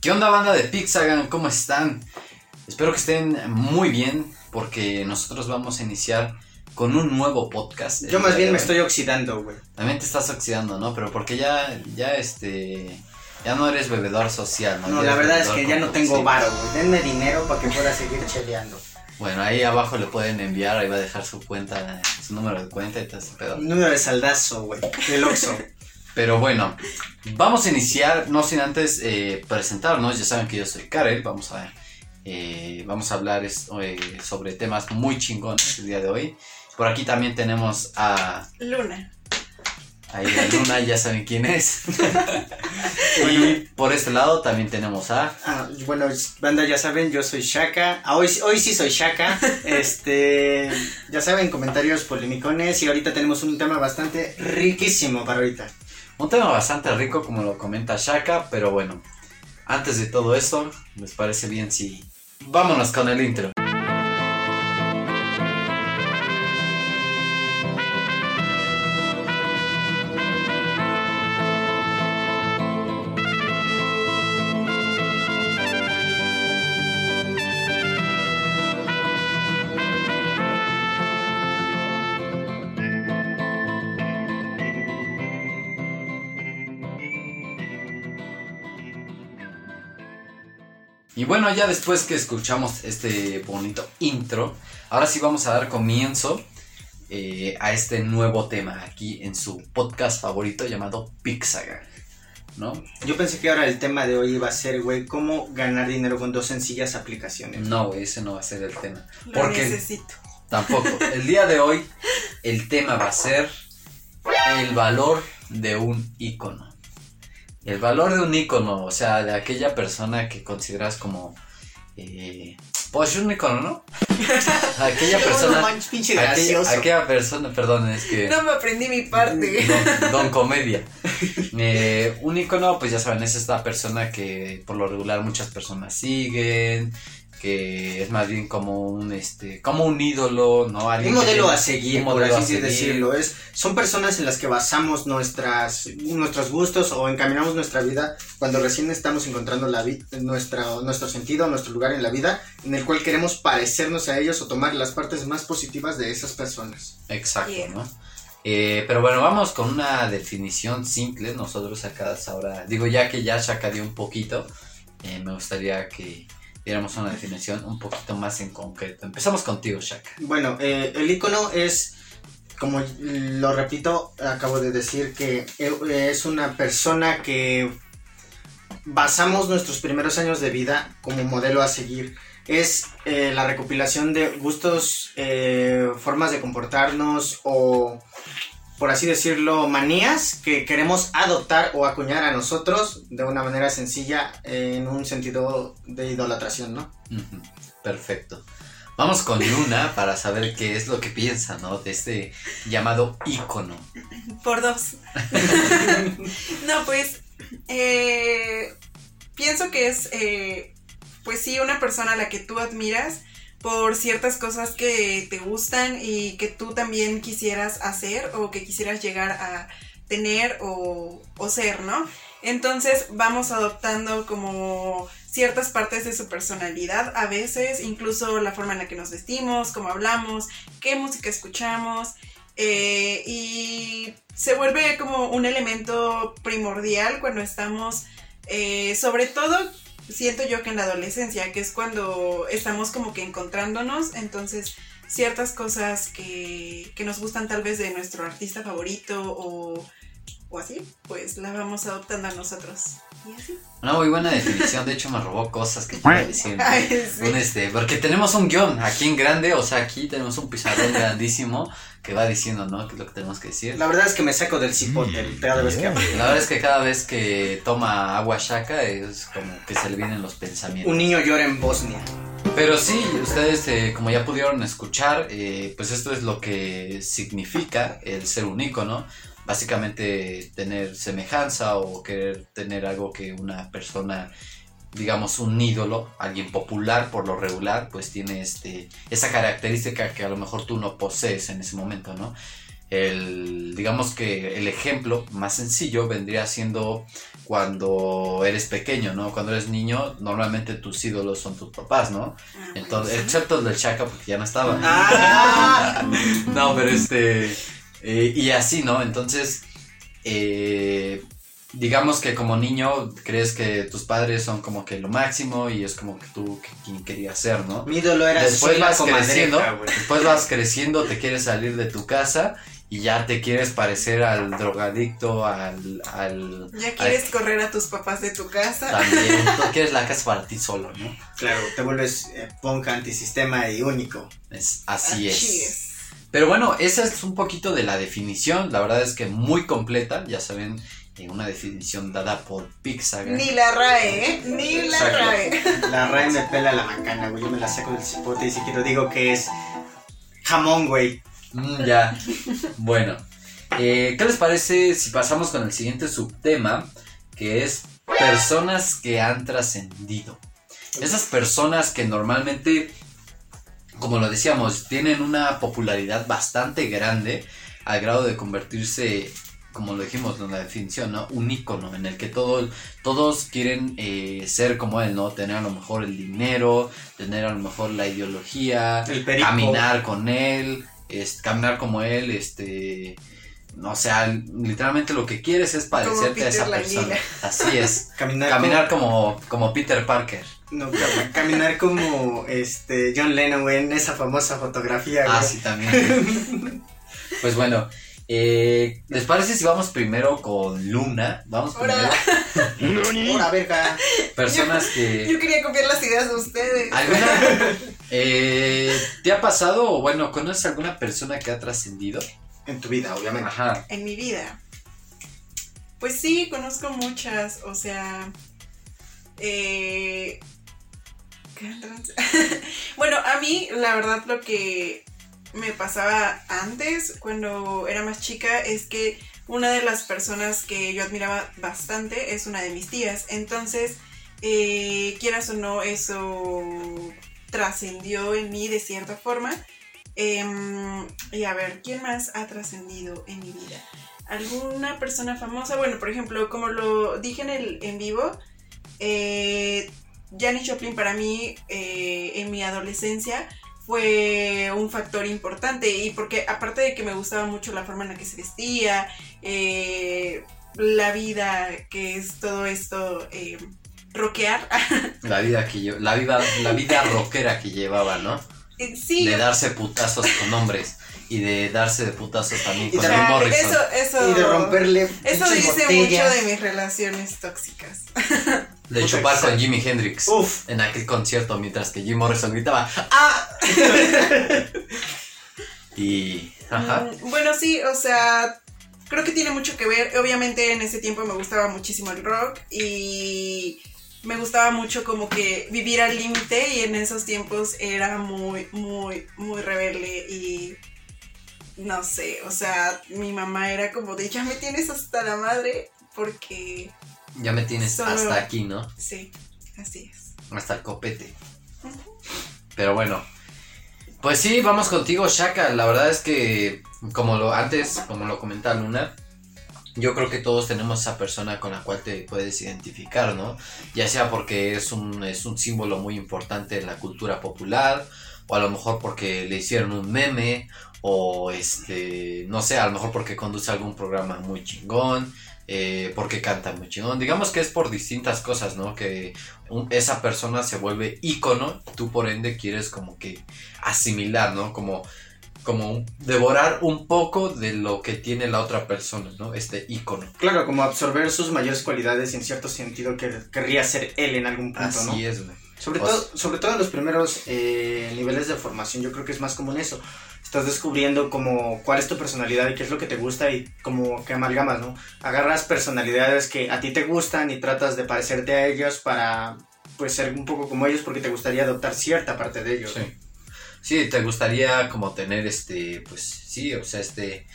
¿Qué onda banda de Pixagan? ¿Cómo están? Espero que estén muy bien porque nosotros vamos a iniciar con un nuevo podcast. Yo más bien me estoy oxidando, güey. También te estás oxidando, ¿no? Pero porque ya, ya este, ya no eres bebedor social, ¿no? No, Ya la verdad es que ya no tengo varo, güey. Denme dinero para que pueda seguir cheleando. Bueno, ahí abajo le pueden enviar, ahí va a dejar su cuenta, su número de cuenta y todo ese pedo. Número de saldazo, güey. El Oxxo. Pero bueno, vamos a iniciar, no sin antes eh, presentarnos. Ya saben que yo soy Karel. Vamos a, eh, vamos a hablar es- eh, sobre temas muy chingones el día de hoy. Por aquí también tenemos a, Luna. ahí a Luna, ya saben quién es. y por este lado también tenemos a. Ah, bueno, banda, ya saben, yo soy Shaka. Ah, hoy, hoy sí soy Shaka. Este, ya saben, comentarios polemicones. Y ahorita tenemos un tema bastante riquísimo para ahorita. Un tema bastante rico, como lo comenta Shaka. Pero bueno, antes de todo esto, ¿les parece bien si. Vámonos con el intro. Y bueno, ya después que escuchamos este bonito intro, ahora sí vamos a dar comienzo eh, a este nuevo tema aquí en su podcast favorito llamado Pixaga, ¿no? Yo pensé que ahora el tema de hoy iba a ser, güey, cómo ganar dinero con dos sencillas aplicaciones. No, güey, ese no va a ser el tema. Lo Porque necesito. tampoco. El día de hoy, el tema va a ser el valor de un icono. El valor de un icono, o sea, de aquella persona que consideras como. Eh, pues un icono, ¿no? aquella persona. manches, pinche aquella, persona, perdón, es que. No me aprendí mi parte. Don, don Comedia. Eh, un icono, pues ya saben, es esta persona que por lo regular muchas personas siguen, que es más bien como un este, como un ídolo, ¿no? Alguien Un modelo a seguir, un por modelo a así seguir. decirlo. Es, son personas en las que basamos nuestras, nuestros gustos o encaminamos nuestra vida cuando recién estamos encontrando la nuestra, nuestro sentido, nuestro lugar en la vida, en el cual queremos parecernos a ellos o tomar las partes más positivas de esas personas. Exacto. ¿no? Eh, pero bueno, vamos con una definición simple. Nosotros acá ahora, digo, ya que ya dio un poquito, eh, me gustaría que diéramos una definición un poquito más en concreto. Empezamos contigo, Shaka. Bueno, eh, el icono es, como lo repito, acabo de decir que es una persona que basamos nuestros primeros años de vida como modelo a seguir. Es eh, la recopilación de gustos, eh, formas de comportarnos o, por así decirlo, manías que queremos adoptar o acuñar a nosotros de una manera sencilla en un sentido de idolatración, ¿no? Perfecto. Vamos con Luna para saber qué es lo que piensa, ¿no? De este llamado ícono. Por dos. no, pues. eh, pienso que es. eh, pues sí, una persona a la que tú admiras por ciertas cosas que te gustan y que tú también quisieras hacer o que quisieras llegar a tener o, o ser, ¿no? Entonces vamos adoptando como ciertas partes de su personalidad, a veces incluso la forma en la que nos vestimos, cómo hablamos, qué música escuchamos, eh, y se vuelve como un elemento primordial cuando estamos, eh, sobre todo, siento yo que en la adolescencia, que es cuando estamos como que encontrándonos, entonces ciertas cosas que, que nos gustan tal vez de nuestro artista favorito o, o así, pues la vamos adoptando a nosotros. Y así. Una muy buena definición, de hecho me robó cosas que. ¿no? Ay, sí. Un este, porque tenemos un guion aquí en grande, o sea, aquí tenemos un pizarrón grandísimo que va diciendo, ¿no? ¿Qué es lo que tenemos que decir? La verdad es que me saco del cipote cada vez que hablo. La verdad es que cada vez que toma agua Shaka es como que se le vienen los pensamientos. Un niño llora en Bosnia. Pero sí, ustedes eh, como ya pudieron escuchar, eh, pues esto es lo que significa el ser un ícono. Básicamente tener semejanza o querer tener algo que una persona, digamos un ídolo, alguien popular por lo regular, pues tiene este, esa característica que a lo mejor tú no posees en ese momento, ¿no? el, digamos que el ejemplo más sencillo vendría siendo cuando eres pequeño, ¿no? Cuando eres niño, normalmente tus ídolos son tus papás, ¿no? Ah, Entonces, excepto el del Chaka porque ya no estaba. Ah. No, pero este. Eh, y así, ¿no? Entonces, eh, digamos que como niño crees que tus padres son como que lo máximo y es como que tú que- quien querías ser, ¿no? Mi ídolo era Después vas creciendo, después vas creciendo, te quieres salir de tu casa y ya te quieres parecer al drogadicto, al, al Ya quieres correr a tus papás de tu casa. también, tú quieres la casa para ti solo, ¿no? Claro, te vuelves eh, punk antisistema y único. Es, así Así es. Pero bueno, esa es un poquito de la definición. La verdad es que muy completa. Ya saben, en una definición dada por Pixagar. Ni la RAE, ¿eh? Ni la Exacto. RAE. La RAE me pela la macana, güey. Yo me la saco del cipote y si quiero digo que es jamón, güey. Mm, ya. bueno. Eh, ¿Qué les parece si pasamos con el siguiente subtema? Que es personas que han trascendido. Esas personas que normalmente, como lo decíamos, tienen una popularidad bastante grande al grado de convertirse, como lo dijimos en la definición, ¿no? Un ícono en el que todo, todos quieren eh, ser como él, ¿no? Tener a lo mejor el dinero, tener a lo mejor la ideología, El caminar con él, es, caminar como él, este... O sea, literalmente lo que quieres es parecerte a esa persona. Así es. Caminar, Caminar como, como Peter Parker. No, cam- caminar como este John Lennon, güey, en esa famosa fotografía, güey. Ah, sí, también. pues bueno, eh, ¿les parece si vamos primero con Luna? Vamos Ahora, primero. Ahora, verga. Personas que... yo quería copiar las ideas de ustedes. ¿Alguna, eh, ¿Te ha pasado o bueno, conoces alguna persona que ha trascendido? En tu vida, obviamente. Ajá. En mi vida. Pues sí, conozco muchas, o sea... Eh, ¿qué trans- bueno, a mí la verdad lo que me pasaba antes, cuando era más chica, es que una de las personas que yo admiraba bastante es una de mis tías. Entonces, eh, quieras o no, eso trascendió en mí de cierta forma. Em, y a ver, ¿quién más ha trascendido en mi vida? ¿Alguna persona famosa? Bueno, por ejemplo, como lo dije en el en vivo, eh, Janis Joplin para mí eh, en mi adolescencia fue un factor importante y porque aparte de que me gustaba mucho la forma en la que se vestía, eh, la vida que es todo esto, eh, rockear, La vida que yo, la vida, la vida rockera que llevaba, ¿no? Eh, sí, De darse putazos con hombres y de darse de putazos también Y con Jim Morrison. eso, eso, Y de romperle eso dice botellas. mucho de mis relaciones tóxicas. De Puta, chupar con. Jimi Hendrix Uf. en aquel concierto mientras que Jim Morrison gritaba ¡Ah! y. Ajá. Mm, Bueno, sí, o sea, creo que tiene mucho que ver. Obviamente en ese tiempo me gustaba muchísimo el rock y me gustaba mucho como que vivir al límite y en esos tiempos era muy, muy, muy rebelde y no sé, o sea, mi mamá era como de ya me tienes hasta la madre porque Ya me tienes Solo- hasta aquí, ¿no? sí, así es. Hasta el copete. Pero bueno. Pues sí, vamos contigo, Shaka. La verdad es que, como lo antes, como lo comentaba Luna, yo creo que todos tenemos esa persona con la cual te puedes identificar, ¿no? Ya sea porque es un, es un símbolo muy importante en la cultura popular, o a lo mejor porque le hicieron un meme, o este, no sé, a lo mejor porque conduce algún programa muy chingón, eh, porque canta muy chingón. Digamos que es por distintas cosas, ¿no? Que un- esa persona se vuelve ícono, tú por ende quieres como que asimilar, ¿no? Como, como un- devorar un poco de lo que tiene la otra persona, ¿no? Este ícono. Claro, como absorber sus mayores cualidades y en cierto sentido que querría ser él en algún punto, Así ¿no? es, güey. Sobre, O todo, sobre todo en los primeros eh, niveles de formación, yo creo que es más común eso. Estás descubriendo como cuál es tu personalidad y qué es lo que te gusta y como que amalgamas, ¿no? Agarras personalidades que a ti te gustan y tratas de parecerte a ellos para pues ser un poco como ellos porque te gustaría adoptar cierta parte de ellos. Sí. Sí, te gustaría como tener este, pues sí, o sea, este,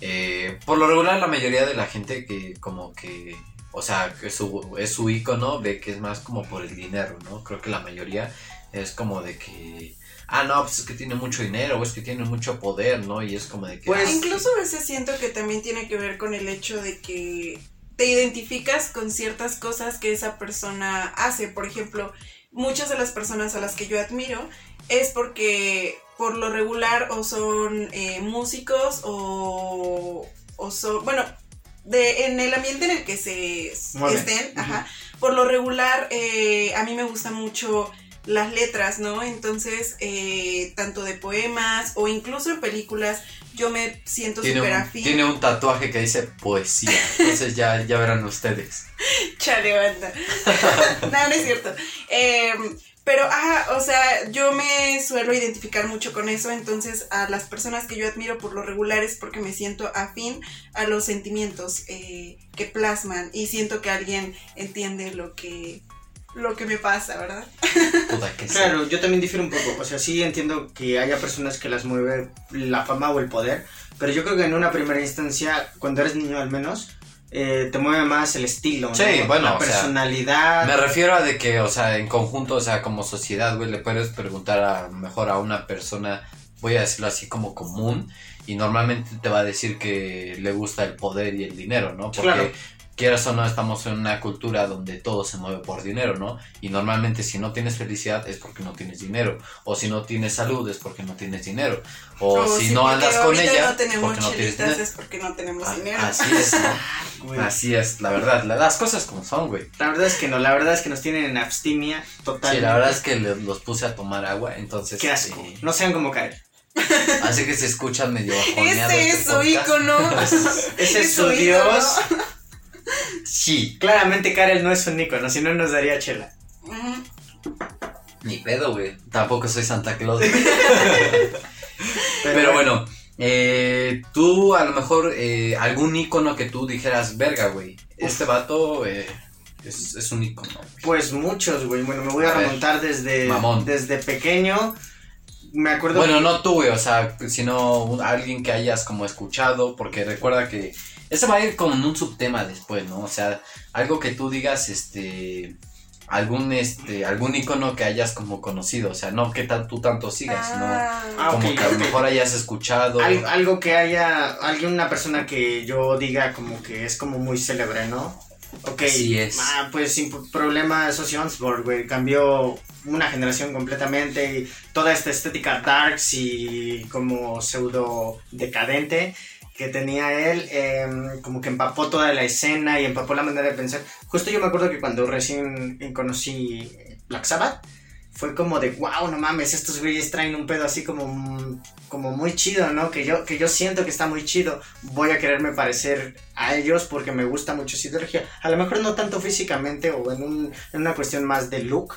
eh, por lo regular la mayoría de la gente que como que, o sea, que su, es su ícono, ve que es más como por el dinero, ¿no? Creo que la mayoría es como de que, ah, no, pues es que tiene mucho dinero o es que tiene mucho poder, ¿no? Y es como de que... Pues ah, incluso a veces siento que también tiene que ver con el hecho de que te identificas con ciertas cosas que esa persona hace. Por ejemplo, muchas de las personas a las que yo admiro es porque por lo regular o son eh, músicos o, o son, bueno, de, en el ambiente en el que se estén, ajá, por lo regular eh, a mí me gustan mucho las letras, ¿no? Entonces, eh, tanto de poemas o incluso en películas, yo me siento súper afín. tiene un tatuaje que dice poesía. Entonces ya, ya verán ustedes. Chale, banda. no, no es cierto. Eh, pero, ajá, o sea, yo me suelo identificar mucho con eso, entonces a las personas que yo admiro por lo regular es porque me siento afín a los sentimientos eh, que plasman y siento que alguien entiende lo que, lo que me pasa, ¿verdad? Que sí. Claro, yo también difiero un poco. O sea, sí entiendo que haya personas que las mueve la fama o el poder, pero yo creo que en una primera instancia, cuando eres niño al menos, eh, te mueve más el estilo, ¿no? Sí, bueno, la sea, personalidad. Me refiero a de que, o sea, en conjunto, o sea, como sociedad, güey, le puedes preguntar a mejor a una persona, voy a decirlo así como común, y normalmente te va a decir que le gusta el poder y el dinero, ¿no? Porque Claro. Quieras o no, estamos en una cultura donde todo se mueve por dinero, ¿no? Y normalmente si no tienes felicidad es porque no tienes dinero, o si no tienes salud es porque no tienes dinero, o, si no andas con ella no tenemos porque no tienes dinero. es porque no tenemos Ah, dinero. Así es, ¿no? Güey. así es, la verdad, la- las cosas como son, güey. La verdad es que no, la verdad es que nos tienen en abstimia total. Sí, la verdad es que los puse a tomar agua, entonces. Qué asco. eh, No sean como caer. así que se escuchan medio. Ese este es su ícono. Ese es su ídolo. Dios. Sí, Claramente Karel no es un ícono, si no nos daría chela. Ni pedo, güey. Tampoco soy Santa Claus. Pero, Pero bueno, eh, tú a lo mejor eh, algún ícono que tú dijeras, verga, güey. Este vato eh, es, es un ícono. güey". Pues muchos, güey. Bueno, me voy a, A ver. remontar desde, Mamón. desde pequeño. Me acuerdo Bueno, que- no tú, güey, o sea, sino un- alguien que hayas como escuchado, porque recuerda que ese va a ir como en un subtema después, ¿no? O sea, algo que tú digas, este, algún, este, algún icono que hayas como conocido, o sea, no que tú tanto sigas, sino Ah. Ah, como que a lo mejor hayas escuchado. Al- algo que haya, alguien, una persona que yo diga como que es como muy célebre, ¿no? Ok, Así es. ah, pues sin problema Ozzy Osbourne, güey, cambió una generación completamente y toda esta estética darks y como pseudo decadente que tenía él, em, como que empapó toda la escena y empapó la manera de pensar. Justo yo me acuerdo que cuando recién eh, conocí Black Sabbath, fue como de, wow, no mames, estos güeyes traen un pedo así como, como muy chido, ¿no? Que yo, que yo siento que está muy chido. Voy a quererme parecer a ellos porque me gusta mucho su ideología. A lo mejor no tanto físicamente o en, un, en una cuestión más de look,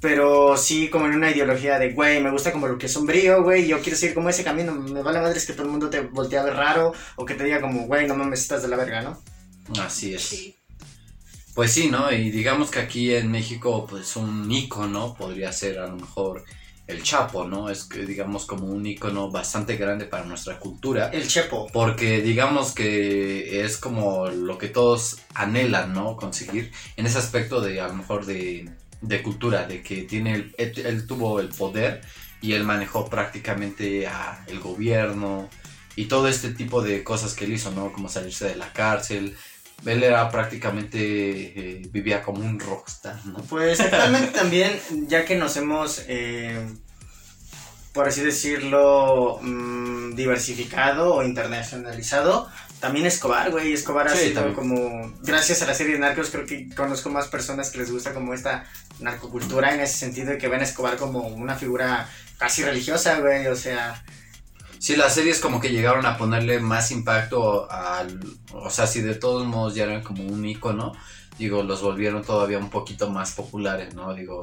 pero sí como en una ideología de, güey, me gusta como lo que es sombrío, güey, yo quiero seguir como ese camino. Me vale madre es que todo el mundo te voltee a ver raro o que te diga como, güey, no mames, estás de la verga, ¿no? Así es. Sí. Pues sí, ¿no? Y digamos que aquí en México, pues un ícono podría ser a lo mejor el Chapo, ¿no? Es que digamos como un ícono bastante grande para nuestra cultura. El Chepo. Porque digamos que es como lo que todos anhelan, ¿no? Conseguir en ese aspecto de a lo mejor de, de cultura, de que tiene el- él, tuvo el poder y él manejó prácticamente a el gobierno y todo este tipo de cosas que él hizo, ¿no? Como salirse de la cárcel. Él era prácticamente, eh, vivía como un rockstar, ¿no? Pues actualmente también, ya que nos hemos, eh, por así decirlo, mm, diversificado o internacionalizado, también Escobar, güey, Escobar ha Sí, sido también. como, gracias a la serie de Narcos, creo que conozco más personas que les gusta como esta narcocultura en ese sentido y que ven a Escobar como una figura casi religiosa, güey, o sea, Sí, las series como que llegaron a ponerle más impacto al... O sea, si de todos modos ya eran como un icono, digo, los volvieron todavía un poquito más populares, ¿no? Digo,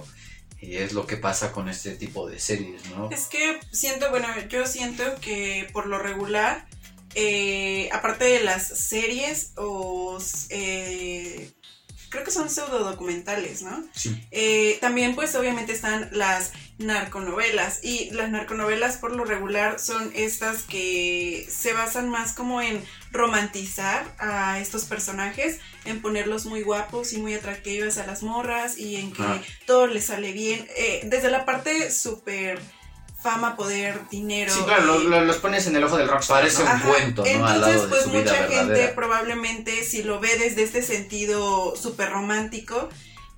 y es lo que pasa con este tipo de series, ¿no? Es que siento, bueno, yo siento que por lo regular, eh, aparte de las series o eh, creo que son pseudo documentales, ¿no? Sí. Eh, también pues obviamente están las narconovelas y las narconovelas por lo regular son estas que se basan más como en romantizar a estos personajes, en ponerlos muy guapos y muy atractivos a las morras y en que Ah. todo les sale bien, eh, desde la parte súper fama, poder, dinero. Sí, claro, lo- lo- los pones en el ojo del rockstar. Parece ¿no? un cuento, ¿no? Al Entonces, lado de pues su vida mucha gente verdadera. probablemente si lo ve desde este sentido súper romántico,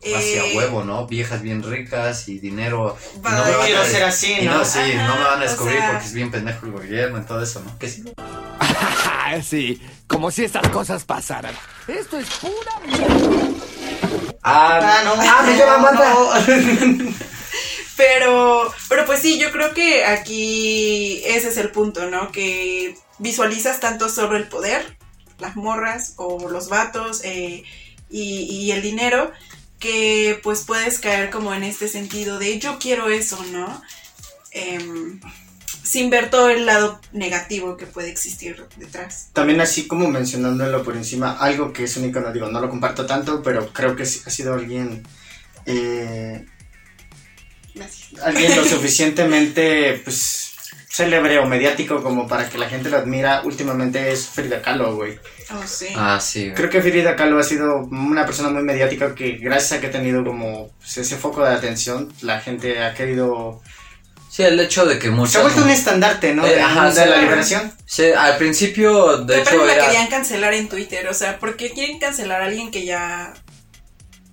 Hacia eh, huevo, ¿no? Viejas bien ricas y dinero. no a me van quiero a- ser así, y ¿no? no, sí, no me van a descubrir sea- porque es bien pendejo el gobierno y todo eso, ¿no? Que sí. sí, como si estas cosas pasaran. Esto es pura mierda. Ah, Ah, no. ah, me lleva. Pero, pero pues sí, yo creo que aquí ese es el punto, ¿no? Que visualizas tanto sobre el poder, las morras o los vatos eh, y, el dinero, que pues puedes caer como en este sentido de yo quiero eso, ¿no? Em, sin ver todo el lado negativo que puede existir detrás. También así como mencionándolo por encima, algo que es un icono, digo, no lo comparto tanto, pero creo que ha sido alguien, eh, Gracias. alguien lo suficientemente, pues, célebre o mediático como para que la gente lo admira, últimamente es Frida Kahlo, güey. Oh, sí. Ah, sí. güey. Creo que Frida Kahlo ha sido una persona muy mediática que gracias a que ha tenido como pues, ese foco de atención, la gente ha querido... Sí, el hecho de que muchas. Se ha vuelto un estandarte, ¿no? Eh, de, ajá, de sí. la liberación. Sí, al principio, de hecho, la era. querían cancelar en Twitter, o sea, ¿por qué quieren cancelar a alguien que ya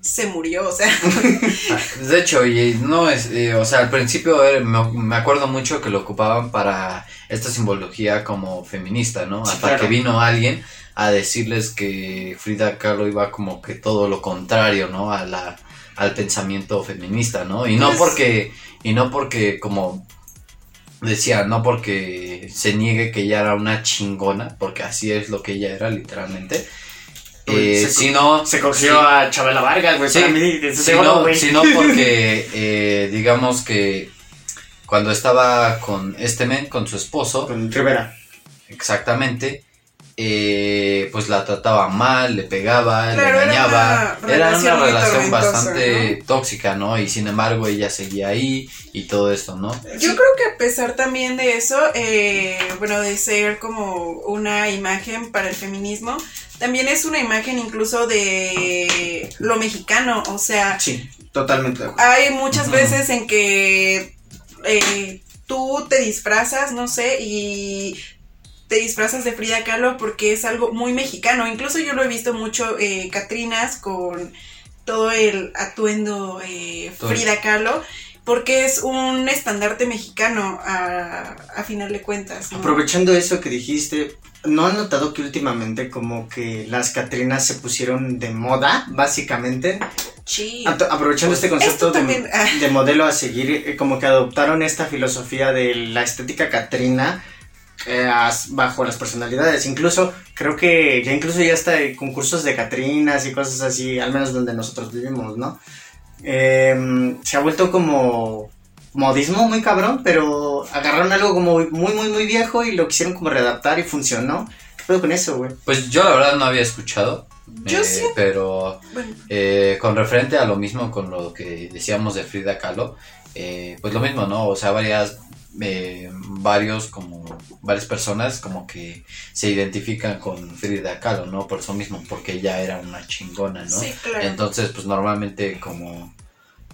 se murió? O sea, De hecho, y no es, eh, o sea, al principio era- me, me acuerdo mucho que lo ocupaban para esta simbología como feminista, ¿no? Hasta claro. que vino alguien a decirles que Frida Kahlo iba como que todo lo contrario, ¿no? A la, al pensamiento feminista, ¿no? Y no Pues- porque, y no porque como decía, no porque se niegue que ella era una chingona, porque así es lo que ella era literalmente, Uy, eh, se cogió sí. a Chabela Vargas, güey, Sí, para mí, oro, no, güey. sino porque, eh, digamos que cuando estaba con este men, con su esposo, Con Rivera. exactamente, eh, pues la trataba mal, le pegaba, Claro, le era engañaba. una Era una relación bastante tóxica, ¿no? Y sin embargo ella seguía ahí y todo esto, ¿no? yo creo que a pesar también de eso, eh, bueno, de ser como una imagen para el feminismo, también es una imagen incluso de lo mexicano, o sea, Sí, totalmente hay muchas veces en que eh, tú te disfrazas, no sé, y te disfrazas de Frida Kahlo porque es algo muy mexicano. Incluso yo lo he visto mucho, eh, Catrinas con todo el atuendo eh. Frida Kahlo, porque es un estandarte mexicano a, a final de cuentas. ¿no? Aprovechando eso que dijiste, ¿no han notado que últimamente como que las Catrinas se pusieron de moda, básicamente? Sí. Ap- Aprovechando este concepto de, también, ah. de modelo a seguir, eh, como que adoptaron esta filosofía de la estética Catrina eh, bajo las personalidades. Incluso, creo que ya incluso ya está hay concursos de Catrinas y cosas así, al menos donde nosotros vivimos, ¿no? Em, se ha vuelto como modismo muy cabrón, pero agarraron algo como muy, muy, muy viejo y lo quisieron como readaptar y funcionó. ¿Qué pedo con eso, güey? Pues yo la verdad no había escuchado. Yo eh, sí. Pero Bueno, Eh, con referente a lo mismo con lo que decíamos de Frida Kahlo, eh, pues lo mismo, ¿no? O sea, varias, eh, varios como, varias personas como que se identifican con Frida Kahlo, ¿no? Por eso mismo, porque ella era una chingona, ¿no? sí, claro. Entonces, pues normalmente como,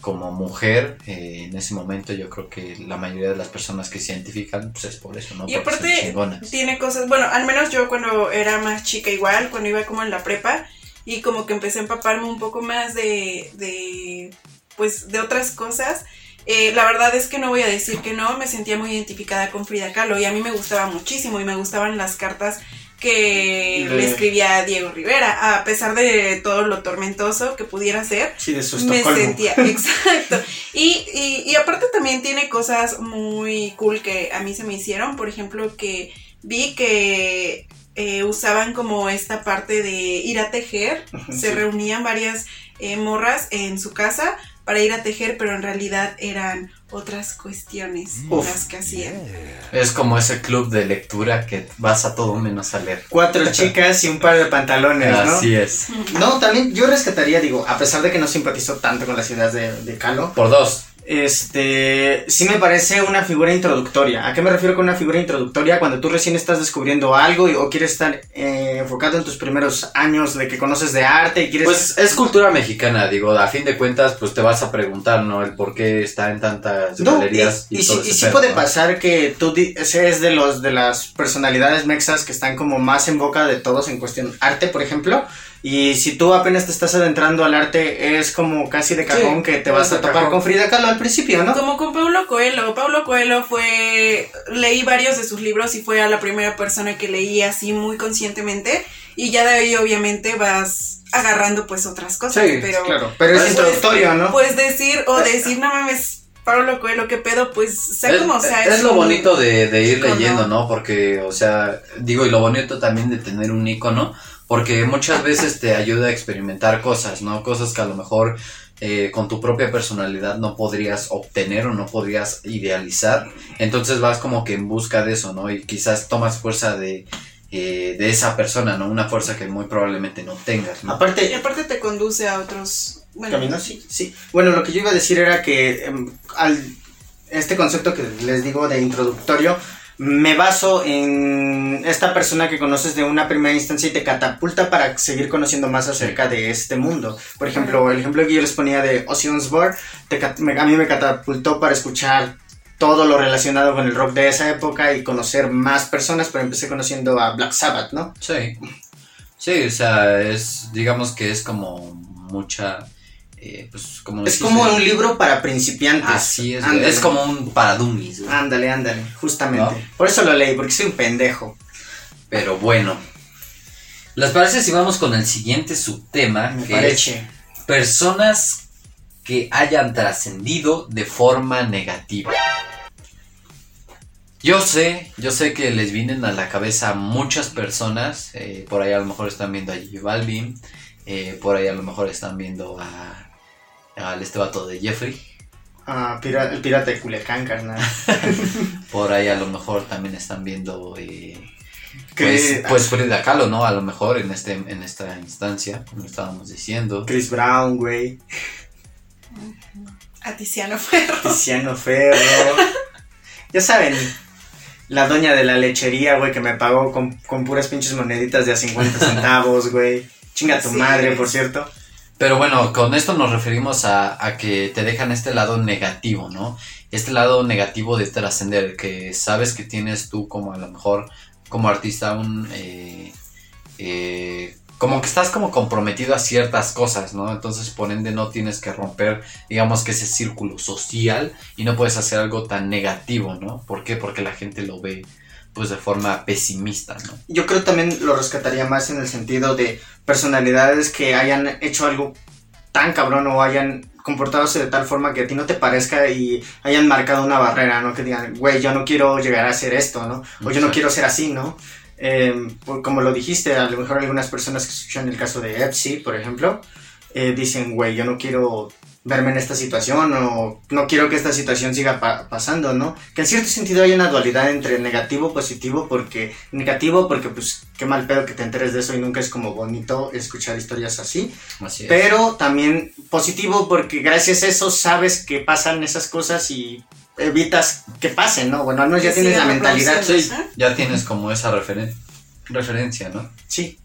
como mujer, eh, en ese momento yo creo que la mayoría de las personas que se identifican, pues es por eso, ¿no? Y Porque aparte tiene cosas, bueno, al menos yo cuando era más chica igual, cuando iba como en la prepa y como que empecé a empaparme un poco más de, de pues, de otras cosas. Eh, la verdad es que no voy a decir que no, me sentía muy identificada con Frida Kahlo y a mí me gustaba muchísimo y me gustaban las cartas que De- le escribía a Diego Rivera, a pesar de todo lo tormentoso que pudiera ser, Sí, de su me sentía, exacto. Y, y, y aparte también tiene cosas muy cool que a mí se me hicieron. Por ejemplo, que vi que eh, usaban como esta parte de ir a tejer. Se reunían varias eh, morras en su casa para ir a tejer, pero en realidad eran otras cuestiones Uf. las que hacían. Es como ese club de lectura que vas a todo menos a leer. Cuatro chicas y un par de pantalones, ¿no? Así es. No, también yo rescataría, digo, a pesar de que no simpatizó tanto con las ideas de, de Calo, Por dos. Este, sí me parece una figura introductoria. ¿A qué me refiero con una figura introductoria? Cuando tú recién estás descubriendo algo y, o quieres estar eh, enfocado en tus primeros años de que conoces de arte y quieres... Pues es cultura mexicana, digo, a fin de cuentas, pues te vas a preguntar, ¿no? El por qué está en tantas No, galerías y, y, y todo sí, y puede ¿no? pasar que tú seas de los de las personalidades mexas que están como más en boca de todos en cuestión arte, por ejemplo. Y si tú apenas te estás adentrando al arte, es como casi de cajón que te vas a topar cajón. con Frida Kahlo al principio, ¿no? Como con Paulo Coelho. Paulo Coelho fue. Leí varios de sus libros y fue a la primera persona que leí así muy conscientemente. Y ya de ahí, obviamente, vas agarrando pues otras cosas. Sí, pero, Claro, pero es pues, introductorio, ¿no? Pues decir, o decir, no mames, Paulo Coelho, qué pedo, pues sea Es, como sea. es lo un bonito de, de ir leyendo, ¿no? Porque, o sea, digo, y lo bonito también de tener un icono, porque muchas veces te ayuda a experimentar cosas, ¿no? Cosas que a lo mejor eh, con tu propia personalidad no podrías obtener o no podrías idealizar. Entonces vas como que en busca de eso, ¿no? Y quizás tomas fuerza de, eh, de esa persona, ¿no? Una fuerza que muy probablemente no tengas, ¿no? Y Aparte, aparte te conduce a otros. Bueno, caminos, sí, sí. Bueno, lo que yo iba a decir era que em, al, este concepto que les digo de introductorio, me baso en esta persona que conoces de una primera instancia y te catapulta para seguir conociendo más acerca de este mundo. Por ejemplo, el ejemplo que yo les ponía de Ozzy Osbourne, a mí me catapultó para escuchar todo lo relacionado con el rock de esa época y conocer más personas, pero empecé conociendo a Black Sabbath, ¿no? Sí. Sí, o sea, es, digamos que es como mucha, eh, pues, como Es como un libro para principiantes. Así es, Ándale. es como un para dummies. Ándale, ándale, justamente. ¿No? Por eso lo leí, porque soy un pendejo. Pero bueno. ¿Les parece si vamos con el siguiente subtema? Me que parece. es personas que hayan trascendido de forma negativa. Yo sé, yo sé que les vienen a la cabeza muchas personas, eh, por ahí a lo mejor están viendo a J Balvin, eh, por ahí a lo mejor están viendo a al este vato de Jeffrey, Ah, pira- el pirata de Culiacán, carnal. por ahí a lo mejor también están viendo eh, pues, pues Frida Kahlo, ¿no? A lo mejor en este en esta instancia, como estábamos diciendo. Chris Brown, güey. a Tiziano Ferro. Tiziano Ferro. ya saben, la doña de la lechería, güey, que me pagó con, con puras pinches moneditas de a 50 centavos, güey. Chinga tu Sí. madre, por cierto. Pero bueno, con esto nos referimos a, a que te dejan este lado negativo, ¿no? Este lado negativo de trascender, que sabes que tienes tú como a lo mejor como artista un... eh, eh, como que estás como comprometido a ciertas cosas, ¿no? Entonces por ende no tienes que romper, digamos que ese círculo social y no puedes hacer algo tan negativo, ¿no? ¿Por qué? Porque la gente lo ve pues de forma pesimista, ¿no? Yo creo también lo rescataría más en el sentido de personalidades que hayan hecho algo tan cabrón o hayan comportadose de tal forma que a ti no te parezca y hayan marcado una barrera, ¿no? Que digan, güey, yo no quiero llegar a hacer esto, ¿no? O yo no quiero ser así, ¿no? Eh, por- como lo dijiste, a lo mejor algunas personas que escuchan el caso de Epsi, por ejemplo, eh, dicen, güey, yo no quiero verme en esta situación o no quiero que esta situación siga pa- pasando, ¿no? Que en cierto sentido hay una dualidad entre negativo y positivo porque negativo porque pues qué mal pedo que te enteres de eso y nunca es como bonito escuchar historias así, Así es. pero también positivo porque gracias a eso sabes que pasan esas cosas y evitas que pasen, ¿no? Bueno, al menos ya tienes la mentalidad. Sí, ya tienes como esa referen- referencia, ¿no? Sí,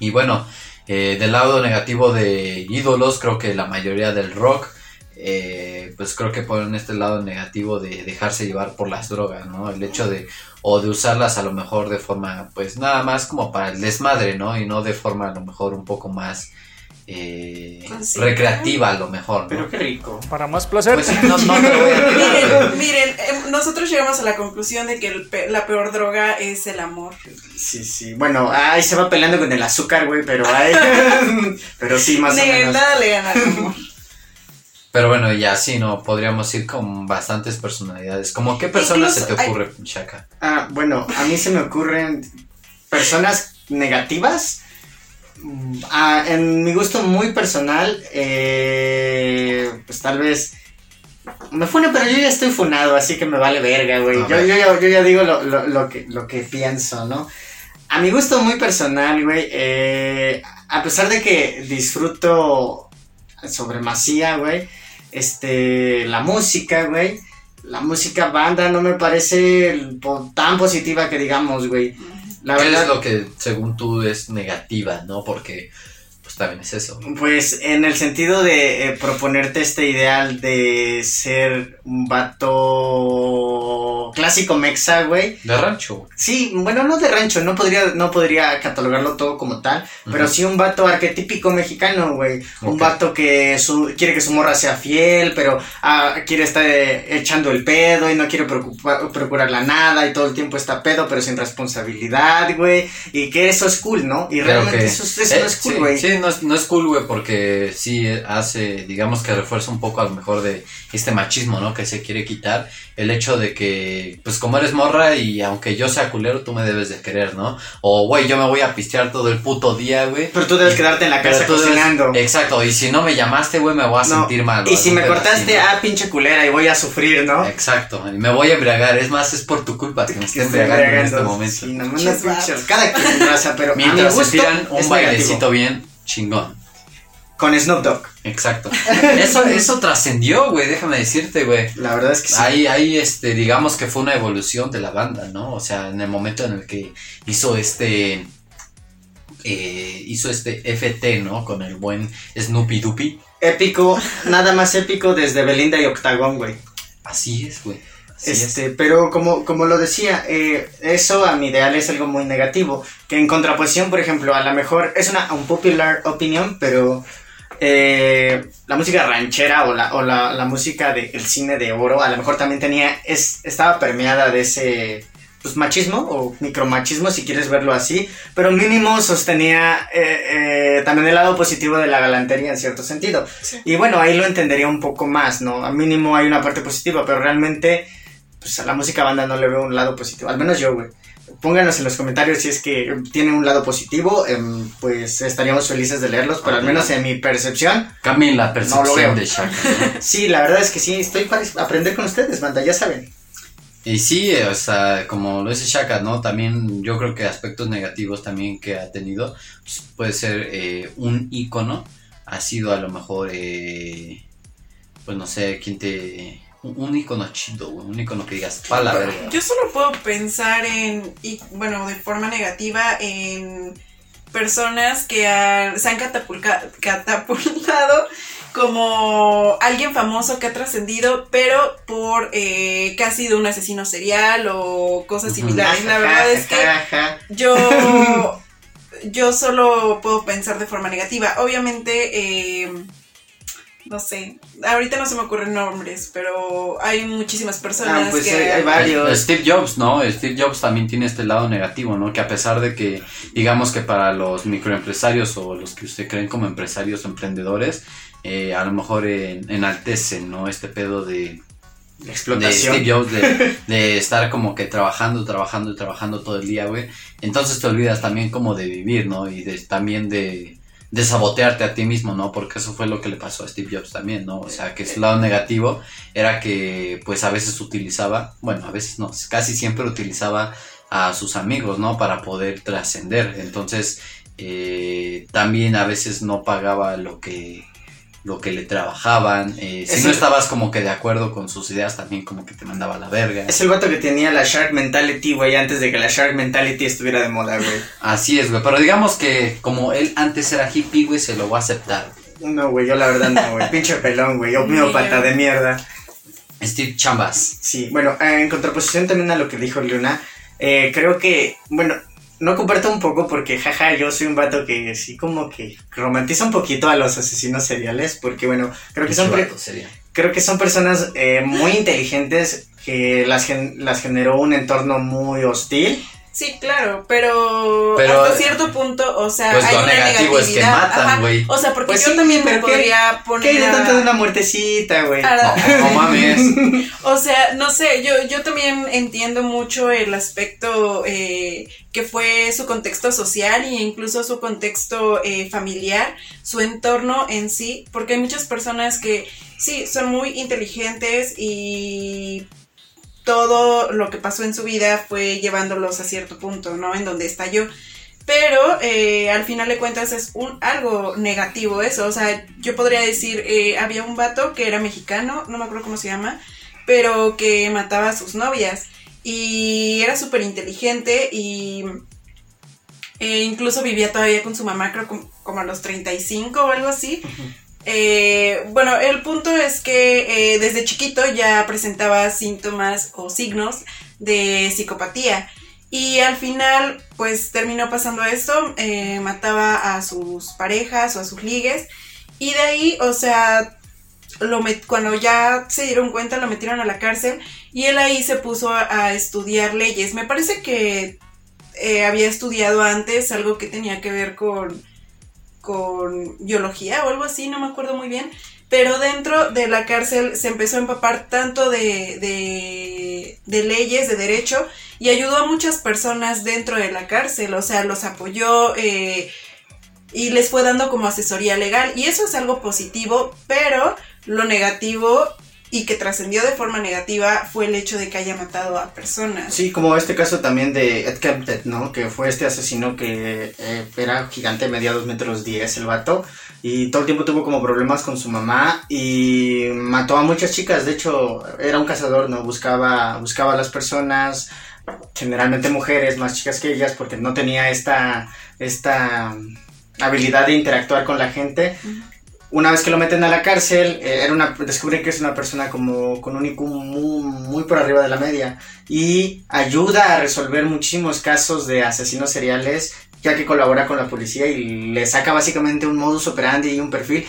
Y bueno, eh, del lado negativo de ídolos, creo que la mayoría del rock, eh, pues creo que ponen este lado negativo de dejarse llevar por las drogas, ¿no? El hecho de, o de usarlas a lo mejor de forma, pues nada más como para el desmadre, ¿no? Y no de forma a lo mejor un poco más eh, Consciente. recreativa a lo mejor, ¿no? pero qué rico. Para más placer. Pues no, no. Miren, miren, em, nosotros llegamos a la conclusión de que el pe- la peor droga es el amor. Sí, sí. Bueno, ahí se va peleando con el azúcar, güey, pero ahí. pero sí, más o menos. nada le gana al amor. Pero bueno, ya sí, ¿no? Podríamos ir con bastantes personalidades. ¿Cómo qué personas Incluso se te hay- ocurre, Shaka? Ah, bueno, a mí se me ocurren personas negativas. Ah, en mi gusto muy personal, eh, pues tal vez me fune, pero yo ya estoy funado, así que me vale verga, güey. Yo, yo, ya- yo ya digo lo, lo- lo que, lo que pienso, ¿no? A mi gusto muy personal, güey, eh, a pesar de que disfruto sobre Masía, güey, Este, la música, güey. La música banda no me parece tan positiva que digamos, güey. La ¿Qué verdad, es lo que según tú es negativa, no? Porque también es eso. Pues en el sentido de eh, proponerte este ideal de ser un vato clásico mexa, güey. De rancho. Sí, bueno, no de rancho, no podría, no podría catalogarlo todo como tal, pero sí un vato arquetípico mexicano, güey. Un vato que su- quiere que su morra sea fiel, pero ah, quiere estar eh, echando el pedo y no quiere preocupar, procurarla nada y todo el tiempo está pedo, pero sin responsabilidad, güey. Y que eso es cool, ¿no? Y realmente que- eso, eso Eh, no es cool, sí, güey. Sí, no es, no es cool, güey, porque sí hace, digamos que refuerza un poco a lo mejor de este machismo, ¿no? Que se quiere quitar. El hecho de que, pues como eres morra y aunque yo sea culero, tú me debes de querer, ¿no? O, güey, yo me voy a pistear todo el puto día, güey. Pero tú debes quedarte en la casa debes- cocinando. Exacto, y si no me llamaste, güey, me voy a No, sentir mal. Y o si me cortaste, así, ¿no? ah, pinche culera, y voy a sufrir, ¿no? Exacto, y me voy a embriagar. Es más, es por tu culpa que me esté embriagando en este momento. Sí, no, no. Cada quien raza, pero a mi Mientras gusto se tiran un bailecito negativo. bien chingón. Con Snoop Dogg. Exacto. Eso, eso trascendió, güey, déjame decirte, güey. La verdad es que sí. Ahí, ahí, este, digamos que fue una evolución de la banda, ¿no? O sea, en el momento en el que hizo este, eh, hizo este FT, ¿no? Con el buen Snoopy Doopy. Épico, nada más épico desde Belinda y Octagón, güey. Así es, güey. Así es. Este, pero como, como lo decía, eh, eso a mi ideal es algo muy negativo. Que en contraposición, por ejemplo, a lo mejor es una unpopular opinion, pero eh, la música ranchera o la, o la, la música del cine de oro, a lo mejor también tenía, es, estaba permeada de ese pues, machismo o micromachismo, si quieres verlo así, pero mínimo sostenía eh, eh, también el lado positivo de la galantería en cierto sentido. Sí. Y bueno, ahí lo entendería un poco más, ¿no? A mínimo hay una parte positiva, pero realmente pues a la música banda no le veo un lado positivo, al menos yo, güey. Pónganos en los comentarios si es que tiene un lado positivo, em, pues estaríamos felices de leerlos, pero al menos en mi percepción, Cambien la No lo percepción veo. de Shaka, ¿no? sí, la verdad es que sí, estoy para aprender con ustedes, banda, ya saben. Y sí, o sea, como lo dice Shaka, ¿no? También yo creo que aspectos negativos también que ha tenido, pues, puede ser eh, un ícono, ha sido a lo mejor, eh, pues no sé, quién te... Un, ícono chido, güey, un ícono que digas, pa' la verga. Yo solo puedo pensar en, y bueno, de forma negativa, en personas que han- se han catapultado como alguien famoso que ha trascendido, pero por eh, que ha sido un asesino serial o cosas similares. La verdad es que Ajá. yo, yo solo puedo pensar de forma negativa. Obviamente, eh, no sé, ahorita no se me ocurren nombres, pero hay muchísimas personas Ah, pues que... hay- hay varios. Steve Jobs, ¿no? Steve Jobs también tiene este lado negativo, ¿no? Que a pesar de que, digamos que para los microempresarios o los que usted creen como empresarios o emprendedores, eh, a lo mejor en- enaltecen, ¿no? Este pedo de, La de explotación. Steve Jobs de, de estar como que trabajando, trabajando y trabajando todo el día, güey. Entonces te olvidas también como de vivir, ¿no? Y de, también de, de sabotearte a ti mismo, ¿no? Porque eso fue lo que le pasó a Steve Jobs también, ¿no? O sea, que su lado negativo era que pues a veces utilizaba, bueno, a veces no, casi siempre utilizaba a sus amigos, ¿no? Para poder trascender. Entonces, eh, también a veces no pagaba lo que lo que le trabajaban, eh, si no el- estabas como que de acuerdo con sus ideas también como que te mandaba a la verga. Es el vato que tenía la Shark Mentality, güey, antes de que la Shark Mentality estuviera de moda, güey. Así es, güey, pero digamos que como él antes era hippie, güey, se lo va a aceptar. No, güey, yo la verdad no, güey. Pinche pelón, güey. Homeópata de mierda. Steve Chambas. Sí, bueno, en contraposición también a lo que dijo Luna, eh, creo que, bueno, no comparto un poco porque, jaja, yo soy un vato que sí como que romantiza un poquito a los asesinos seriales, porque, bueno, creo que son, creo que son personas eh, muy inteligentes que las, gen- las generó un entorno muy hostil. Sí, claro, pero, Pero, hasta cierto punto, o sea, pues, hay lo una negativo es que negatividad. matan, güey. O sea, porque Pues yo sí, también me pero ¿qué- podría ¿Qué hay poner de tanto de una muertecita, güey? no mames. O sea, no sé, yo, yo también entiendo mucho el aspecto eh, que fue su contexto social e incluso su contexto eh, familiar, su entorno en sí, porque hay muchas personas que sí, son muy inteligentes y todo lo que pasó en su vida fue llevándolos a cierto punto, ¿no? En donde estalló. pero eh, al final de cuentas es un algo negativo eso, o sea, yo podría decir, eh, había un vato que era mexicano, no me acuerdo cómo se llama, pero que mataba a sus novias y era súper inteligente y e incluso vivía todavía con su mamá, creo como, a los 35 o algo así. Eh, bueno, el punto es que eh, desde chiquito ya presentaba síntomas o signos de psicopatía. Y al final, pues terminó pasando esto, eh, mataba a sus parejas o a sus ligues. Y de ahí, o sea, lo cuando ya se dieron cuenta, lo metieron a la cárcel. Y él ahí se puso a, estudiar leyes. Me parece que eh, había estudiado antes algo que tenía que ver con, con biología o algo así, no me acuerdo muy bien. Pero dentro de la cárcel se empezó a empapar tanto de, de, de leyes, de derecho, y ayudó a muchas personas dentro de la cárcel, o sea, los apoyó eh, y les fue dando como asesoría legal. Y eso es algo positivo, pero lo negativo y que trascendió de forma negativa fue el hecho de que haya matado a personas. Sí, como este caso también de Ed Kempted, ¿no? Que fue este asesino que eh, era gigante, medía dos metros diez el vato, y todo el tiempo tuvo como problemas con su mamá y mató a muchas chicas, de hecho era un cazador, ¿no? Buscaba, buscaba a las personas, generalmente mujeres más chicas que ellas, porque no tenía esta, esta habilidad de interactuar con la gente una vez que lo meten a la cárcel, eh, era una, descubren que es una persona como con un IQ muy, muy, por arriba de la media y ayuda a resolver muchísimos casos de asesinos seriales ya que colabora con la policía y le saca básicamente un modus operandi y un perfil.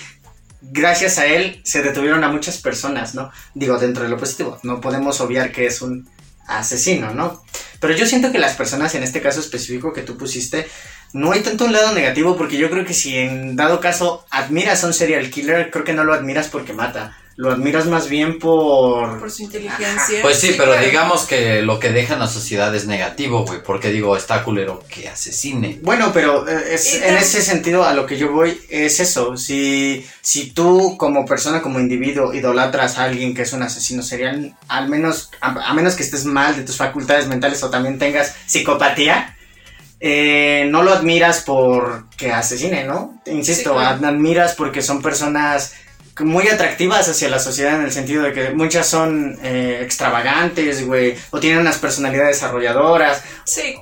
Gracias a él se detuvieron a muchas personas, ¿no? Digo, dentro de lo positivo, no podemos obviar que es un asesino, ¿no? Pero yo siento que las personas en este caso específico que tú pusiste no hay tanto un lado negativo porque yo creo que si en dado caso admiras a un serial killer, creo que no lo admiras porque mata. Lo admiras más bien por... Por su inteligencia. Pues sí, pero digamos que lo que deja en la sociedad es negativo, güey. Porque digo, está culero que asesine. Bueno, pero eh, es, en ese sentido a lo que yo voy es eso. Si, si tú como persona, como individuo, idolatras a alguien que es un asesino serial, al menos, a menos que estés mal de tus facultades mentales o también tengas psicopatía, eh, no lo admiras porque asesine, ¿no? Insisto, admiras porque son personas muy atractivas hacia la sociedad en el sentido de que muchas son eh, extravagantes, güey, o tienen unas personalidades arrolladoras. Sí.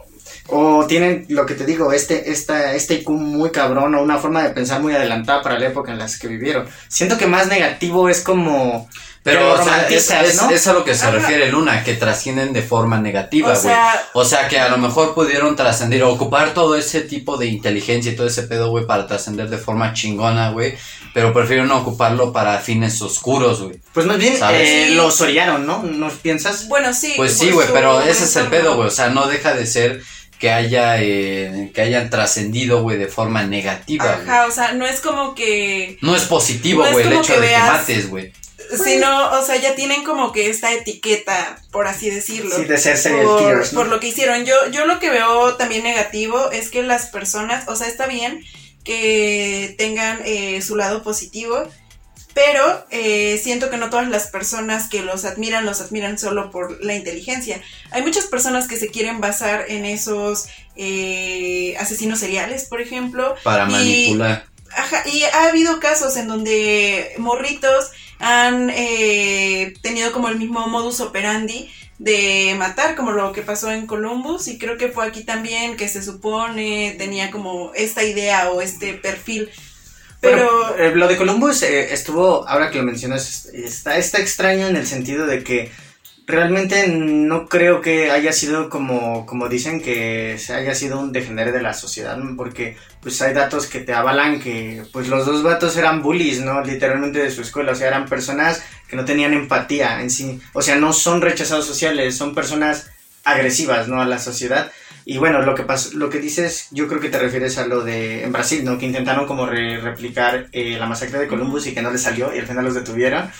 O tienen, lo que te digo, este, esta, este IQ muy cabrón o una forma de pensar muy adelantada para la época en la que vivieron. Siento que más negativo es como pero, o sea, es, es, a lo que se refiere Luna, que trascienden de forma negativa, güey. O, sea, que a lo mejor pudieron trascender, ocupar todo ese tipo de inteligencia y todo ese pedo, güey, para trascender de forma chingona, güey. Pero prefieren ocuparlo para fines oscuros, güey. Pues más bien eh, lo orillaron, ¿no? ¿No piensas? Bueno, sí. Pues sí, güey, pero ese es el pedo, güey. O sea, no deja de ser que haya eh, que hayan trascendido, güey, de forma negativa. Ajá, o sea, no es como que no es positivo, güey, el hecho de que mates, güey sino, o sea, ya tienen como que esta etiqueta, por así decirlo. Sí, de ser por, por lo que hicieron. Yo, yo lo que veo también negativo es que las personas, o sea, está bien que tengan eh, su lado positivo, pero eh, siento que no todas las personas que los admiran los admiran solo por la inteligencia. Hay muchas personas que se quieren basar en esos eh, asesinos seriales, por ejemplo. Para manipular. Ajá, y ha habido casos en donde morritos han eh, tenido como el mismo modus operandi de matar, como lo que pasó en Columbus, y creo que fue aquí también que se supone tenía como esta idea o este perfil. Pero eh, lo de Columbus eh, estuvo, ahora que lo mencionas, está, está extraño en el sentido de que realmente no creo que haya sido como, como dicen que se haya sido un degenere de la sociedad, porque pues hay datos que te avalan que pues los dos vatos eran bullies, ¿no? Literalmente de su escuela, o sea, eran personas que no tenían empatía en sí, o sea, no son rechazados sociales, son personas agresivas, ¿no? A la sociedad. Y bueno, lo que lo que dices, yo creo que te refieres a lo de en Brasil, ¿no? Que intentaron como replicar eh, la masacre de Columbus y que no les salió y al final los detuvieron.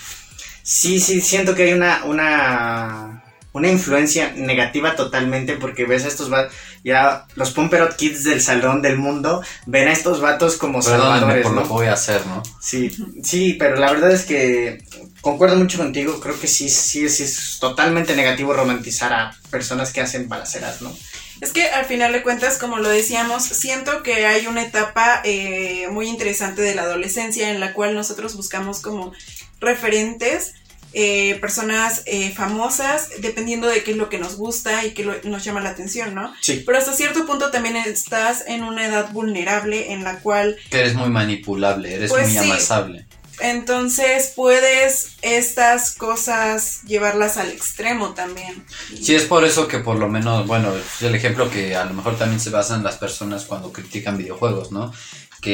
Sí, sí, siento que hay una, una, una influencia negativa totalmente porque ves a estos vatos, ya los Pumperot Kids del salón del mundo ven a estos vatos como salvadores, por lo que voy a hacer, ¿no? Sí, sí, pero la verdad es que concuerdo mucho contigo, creo que sí, sí, sí es totalmente negativo romantizar a personas que hacen balaceras, ¿no? Es que al final de cuentas, como lo decíamos, siento que hay una etapa eh, muy interesante de la adolescencia en la cual nosotros buscamos como referentes, eh, personas eh, famosas, dependiendo de qué es lo que nos gusta y qué lo- nos llama la atención, ¿no? Sí. Pero hasta cierto punto también estás en una edad vulnerable en la cual Que eres muy manipulable, eres Pues muy sí. amasable. entonces puedes estas cosas llevarlas al extremo también. Sí, es por eso que por lo menos, bueno, es el ejemplo que a lo mejor también se basan las personas cuando critican videojuegos, ¿no?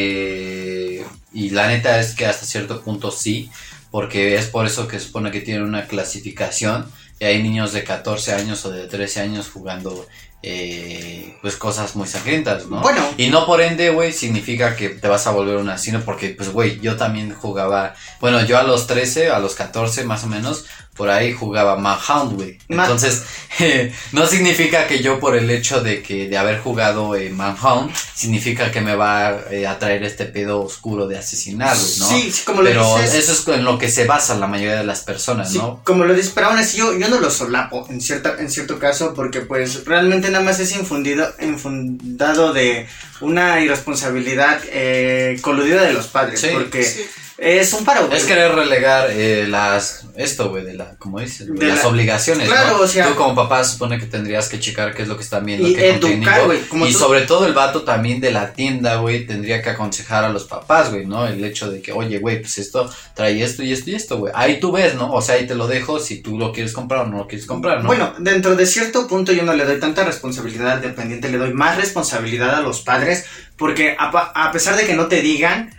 Que... Y la neta es que hasta cierto punto sí, porque es por eso que se supone que tienen una clasificación y hay niños de 14 años o de 13 años jugando eh, pues cosas muy sangrientas, ¿no? Bueno. Y no por ende, güey, significa que te vas a volver un asesino, porque pues, güey, yo también jugaba, bueno, yo a los 13, a los 14 más o menos, por ahí jugaba Manhunt, güey. Entonces, no significa que yo por el hecho de que de haber jugado eh, Manhunt, significa que me va eh, a traer este pedo oscuro de asesinar, güey, ¿no? Sí, sí, como lo Pero dices. eso es en lo que se basa la mayoría de las personas, Sí, ¿no? como lo dices, pero aún así yo, yo no lo solapo en cierta, en cierto caso porque pues realmente nada más es infundido, infundado de una irresponsabilidad eh, coludida de los padres Sí. porque Sí. Es un paro. güey. Es querer relegar eh, las, esto, güey, de la, como dices, güey, De las la- obligaciones, Claro, ¿no? o sea- Tú como papá supone que tendrías que checar qué es lo que están viendo, Y qué educar, contenido. güey, como y tú- sobre todo el vato también de la tienda, güey, tendría que aconsejar a los papás, güey, ¿no? El hecho de que, oye, güey, pues esto trae esto y esto y esto, güey. Ahí tú ves, ¿no? O sea, ahí te lo dejo si tú lo quieres comprar o no lo quieres comprar, ¿no? Bueno, dentro de cierto punto yo no le doy tanta responsabilidad al dependiente, le doy más responsabilidad a los padres, porque a pesar de que no te digan,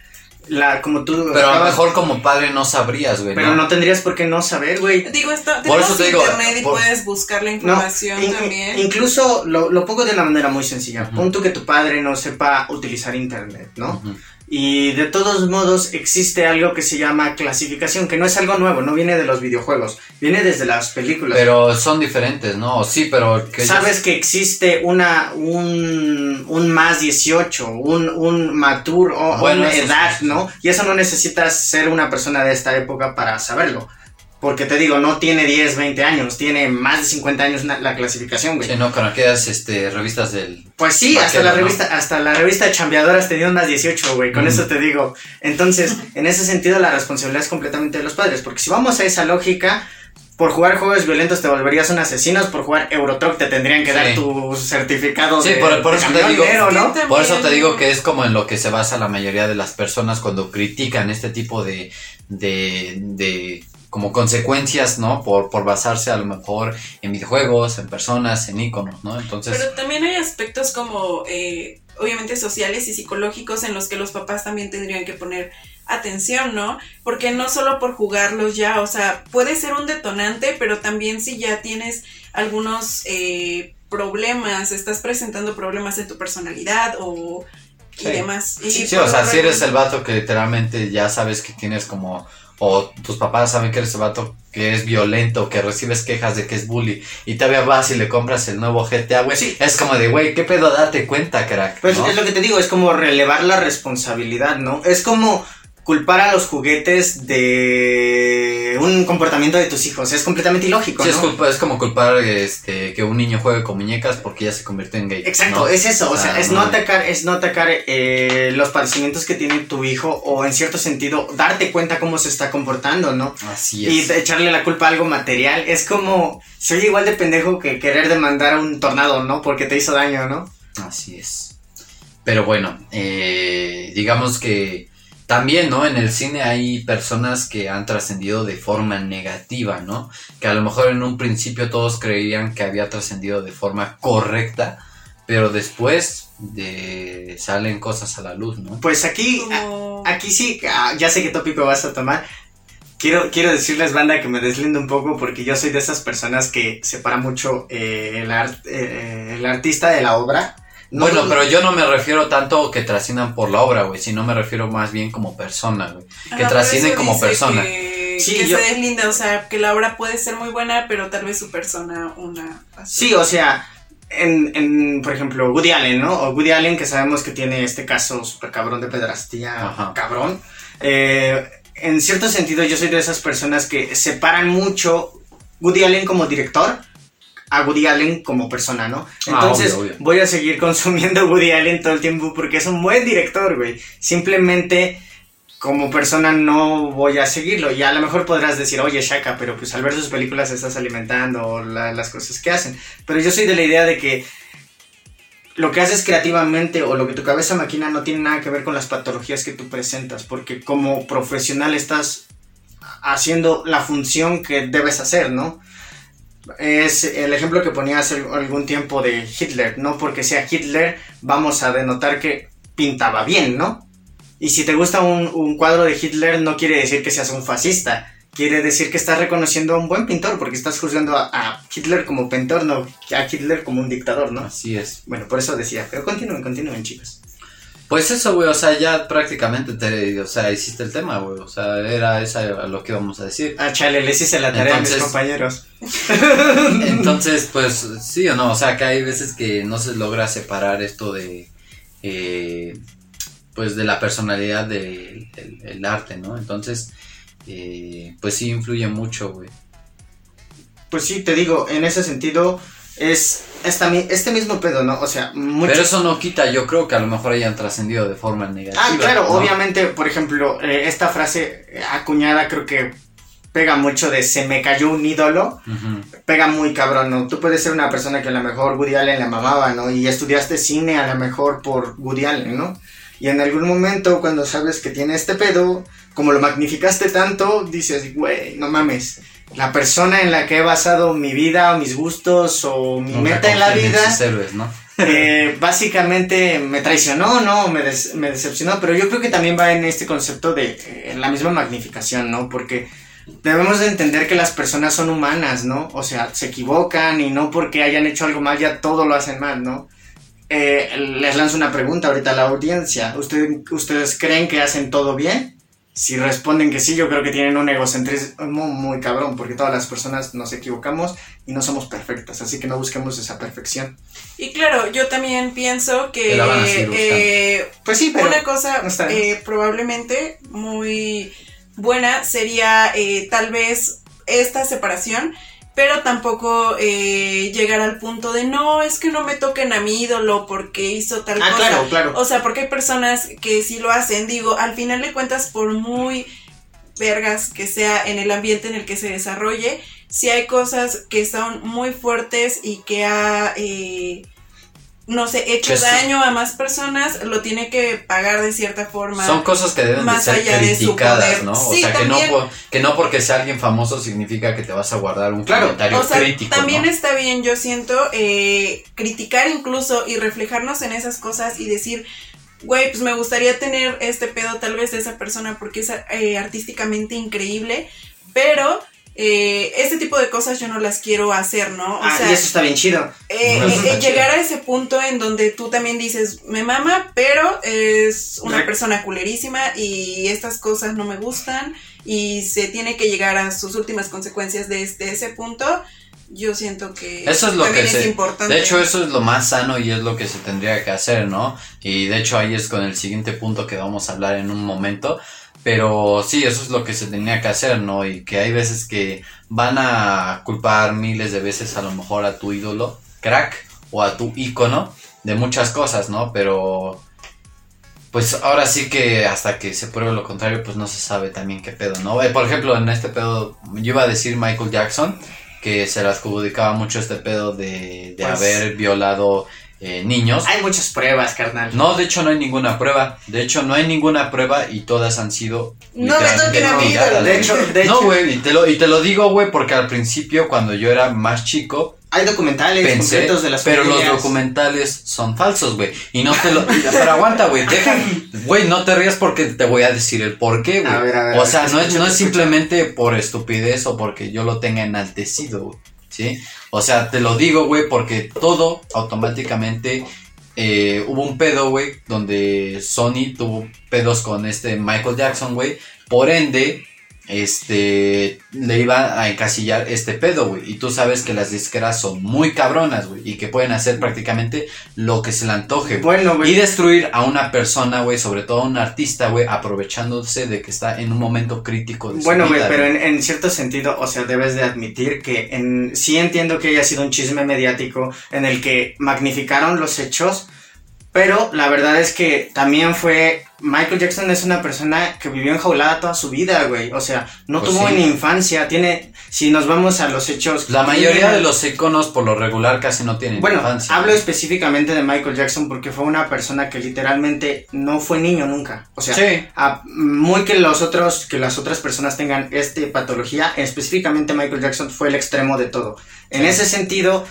la, como tú pero a lo mejor como padre no sabrías, güey, pero no tendrías por qué no saber, güey. Digo, esto, Por tenemos eso te digo, internet y por- puedes buscar la No, información in- también. incluso lo, lo pongo de una manera muy sencilla. Ujú. Pon tú que tu padre no sepa utilizar internet, ¿no? Y de todos modos existe algo que se llama clasificación, que no es algo nuevo, no viene de los videojuegos, viene desde las películas. Pero son diferentes, ¿no? Sí, pero... Que Sabes que existe una un, un más 18, un, un mature o Bueno, una edad. ¿no? Y eso no necesitas ser una persona de esta época para saberlo. Porque te digo, no tiene 10, 20 años, tiene más de 50 años la clasificación, güey. Sí, no, con aquellas este, revistas del... Pues sí, hasta la ¿no? revista, hasta la revista Chambeadoras tenía unas 18, güey, con Mm. eso te digo. Entonces, en ese sentido la responsabilidad es completamente de los padres, porque si vamos a esa lógica, por jugar juegos violentos te volverías un asesino, por jugar Eurotruck te tendrían que dar Sí. tu certificado Sí, de, por- por de eso te digo- Por eso te digo que es como en lo que se basa la mayoría de las personas cuando critican este tipo de, de, de como consecuencias, ¿no? Por, por basarse a lo mejor en videojuegos, en personas, en iconos, ¿no? Entonces, Pero también hay aspectos como, eh, obviamente, sociales y psicológicos en los que los papás también tendrían que poner atención, ¿no? Porque no solo por jugarlos ya, o sea, puede ser un detonante, pero también si ya tienes algunos eh, problemas, estás presentando problemas en tu personalidad o y Sí. demás. Y sí, por o sea, si eres el vato que literalmente ya sabes que tienes como... O tus papás saben que eres vato que es violento, que recibes quejas de que es bully, y todavía vas y le compras el nuevo GTA, güey. Sí. Es como de, güey, ¿qué pedo? Date cuenta, crack. Pues ¿no? es lo que te digo, es como relevar la responsabilidad, ¿no? Es como culpar a los juguetes de un comportamiento de tus hijos, es completamente ilógico, Sí, ¿no? es, culpa- es como culpar este, que un niño juegue con muñecas porque ya se convirtió en gay. Exacto, ¿no? es eso, o sea, es no atacar, es no atacar eh, los padecimientos que tiene tu hijo o en cierto sentido darte cuenta cómo se está comportando, ¿no? Así Y es. de echarle la culpa a algo material, es como, soy igual de pendejo que querer demandar a un tornado, ¿no? Porque te hizo daño, ¿no? Así es. Pero bueno, eh, digamos que también, ¿no? En el cine hay personas que han trascendido de forma negativa, ¿no? Que a lo mejor en un principio todos creían que había trascendido de forma correcta, pero después de salen cosas a la luz, ¿no? Pues aquí, Aquí sí, ah, ya sé qué tópico vas a tomar. Quiero, quiero decirles, banda, que me deslindo un poco porque yo soy de esas personas que separa mucho eh, el, art- eh, el artista de la obra. No- bueno, pero yo no me refiero tanto que trasciendan por la obra, güey, sino me refiero más bien como persona, güey. Que Ajá, trascienden como persona. Que, Sí, que yo- se deslinda, o sea, que la obra puede ser muy buena, pero tal vez su persona una... Sí, o sea, en, en, por ejemplo, Woody Allen, ¿no? O Woody Allen, que sabemos que tiene este caso super cabrón de pedrastía, Ajá. cabrón. Eh, en cierto sentido, yo soy de esas personas que separan mucho Woody Allen como director a Woody Allen como persona, ¿no? Ah, Entonces obvio, obvio. voy a seguir consumiendo Woody Allen todo el tiempo porque es un buen director, güey. Simplemente como persona no voy a seguirlo. Y a lo mejor podrás decir, oye, Shaka, pero pues al ver sus películas estás alimentando la- las cosas que hacen. Pero yo soy de la idea de que lo que haces creativamente o lo que tu cabeza maquina no tiene nada que ver con las patologías que tú presentas, porque como profesional estás haciendo la función que debes hacer, ¿no? Es el ejemplo que ponía hace algún tiempo de Hitler, no porque sea Hitler vamos a denotar que pintaba bien, ¿no? Y si te gusta un, un cuadro de Hitler no quiere decir que seas un fascista, quiere decir que estás reconociendo a un buen pintor, porque estás juzgando a, a Hitler como pintor, no a Hitler como un dictador, ¿no? Así es. Bueno, por eso decía, pero continúen, continúen, chicos. Pues eso, güey, o sea, ya prácticamente te, o sea, hiciste el tema, güey, o sea, era esa lo que íbamos a decir. Ah, chale, les hice la tarea a mis compañeros. Entonces, pues sí o no, o sea, que hay veces que no se logra separar esto de, eh, pues de la personalidad del del- el arte, ¿no? Entonces, eh, pues sí influye mucho, güey. Pues sí, te digo, en ese sentido es esta, este mismo pedo, ¿no? O sea, mucho... Pero eso no quita, yo creo que a lo mejor hayan trascendido de forma negativa. Ah, claro, ¿no? obviamente, por ejemplo, eh, esta frase acuñada creo que pega mucho de se me cayó un ídolo, Ujú. pega muy cabrón, ¿no? Tú puedes ser una persona que a lo mejor Woody Allen la mamaba, ¿no? Y estudiaste cine a lo mejor por Woody Allen, ¿no? Y en algún momento cuando sabes que tiene este pedo, como lo magnificaste tanto, dices, güey, no mames. La persona en la que he basado mi vida o mis gustos o mi meta en la vida sus héroes, ¿no? eh, básicamente me traicionó, ¿no? Me, des- me decepcionó, pero yo creo que también va en este concepto de eh, en la misma magnificación, ¿no? Porque debemos de entender que las personas son humanas, ¿no? O sea, se equivocan y no porque hayan hecho algo mal ya todo lo hacen mal, ¿no? Eh, les lanzo una pregunta ahorita a la audiencia. ¿Usted- ¿Ustedes creen que hacen todo bien? Si responden que sí, yo creo que tienen un egocentrismo muy cabrón, porque todas las personas nos equivocamos y no somos perfectas, así que no busquemos esa perfección. Y claro, yo también pienso que Que la van a seguir buscando. eh, Pues sí, pero... una cosa no está bien. eh, probablemente muy buena sería eh, tal vez esta separación, pero tampoco eh, llegar al punto de no, es que no me toquen a mi ídolo porque hizo tal Ah, cosa. claro, claro. O sea, porque hay personas que sí lo hacen, digo, al final de cuentas, por muy vergas que sea en el ambiente en el que se desarrolle, si hay cosas que son muy fuertes y que ha, eh, no sé, hecho Que daño a más personas, lo tiene que pagar de cierta forma. Son cosas que deben de más ser allá de su criticadas, poder. ¿no? O sea, que no, que no porque sea alguien famoso significa que te vas a guardar un Claro. comentario O sea, crítico, también ¿no? está bien, yo siento, eh, criticar incluso y reflejarnos en esas cosas y decir, güey, pues me gustaría tener este pedo tal vez de esa persona porque es eh, artísticamente increíble, pero eh, este tipo de cosas yo no las quiero hacer, ¿no? O ah, sea, y eso está bien chido. eh, eh, está eh, chido. llegar a ese punto en donde tú también dices, me mama, pero es una Re- persona culerísima y estas cosas no me gustan y se tiene que llegar a sus últimas consecuencias desde ese punto. Yo siento que Eso es lo también que es se- importante. De hecho, eso es lo más sano y es lo que se tendría que hacer, ¿no? Y de hecho ahí es con el siguiente punto que vamos a hablar en un momento. Pero sí, eso es lo que se tenía que hacer, ¿no? Y que hay veces que van a culpar miles de veces a lo mejor a tu ídolo, crack, o a tu ícono de muchas cosas, ¿no? Pero pues ahora sí que hasta que se pruebe lo contrario, pues no se sabe también qué pedo, ¿no? Eh, por ejemplo, en este pedo, yo iba a decir Michael Jackson, que se le adjudicaba mucho este pedo de, de Pues- haber violado eh, niños. Hay muchas pruebas, carnal. No, de hecho no hay ninguna prueba. De hecho no hay ninguna prueba y todas han sido No me toquen a mí, De hecho, de no, hecho, güey, y te lo, y te lo digo, güey, porque al principio cuando yo era más chico, hay documentales pensé, completos de las pero los documentales son falsos, güey. Y no te lo, pero aguanta, güey, deja, güey, no te rías porque te voy a decir el por qué, güey. A ver, a ver, O sea, no es, no es simplemente por estupidez o porque yo lo tenga enaltecido, güey, ¿sí? O sea, te lo digo, güey, porque todo automáticamente eh, hubo un pedo, güey, donde Sony tuvo pedos con este Michael Jackson, güey. Por ende, este, le iba a encasillar este pedo, güey. Y tú sabes que las disqueras son muy cabronas, güey. Y que pueden hacer prácticamente lo que se le antoje. güey. Bueno, güey. Y destruir a una persona, güey, sobre todo a un artista, güey, aprovechándose de que está en un momento crítico de su Bueno, güey, pero en, en cierto sentido, o sea, debes de admitir que en, sí entiendo que haya sido un chisme mediático en el que magnificaron los hechos, pero la verdad es que también fue... Michael Jackson es una persona que vivió enjaulada toda su vida, güey. O sea, no Pues tuvo sí. ni infancia, tiene... Si nos vamos a los hechos... La mayoría tiene- de los iconos, por lo regular, casi no tienen Bueno, infancia. hablo específicamente de Michael Jackson porque fue una persona que literalmente no fue niño nunca. O sea, Sí. a- muy que los otros, que las otras personas tengan esta patología, específicamente Michael Jackson fue el extremo de todo. En Sí. ese sentido,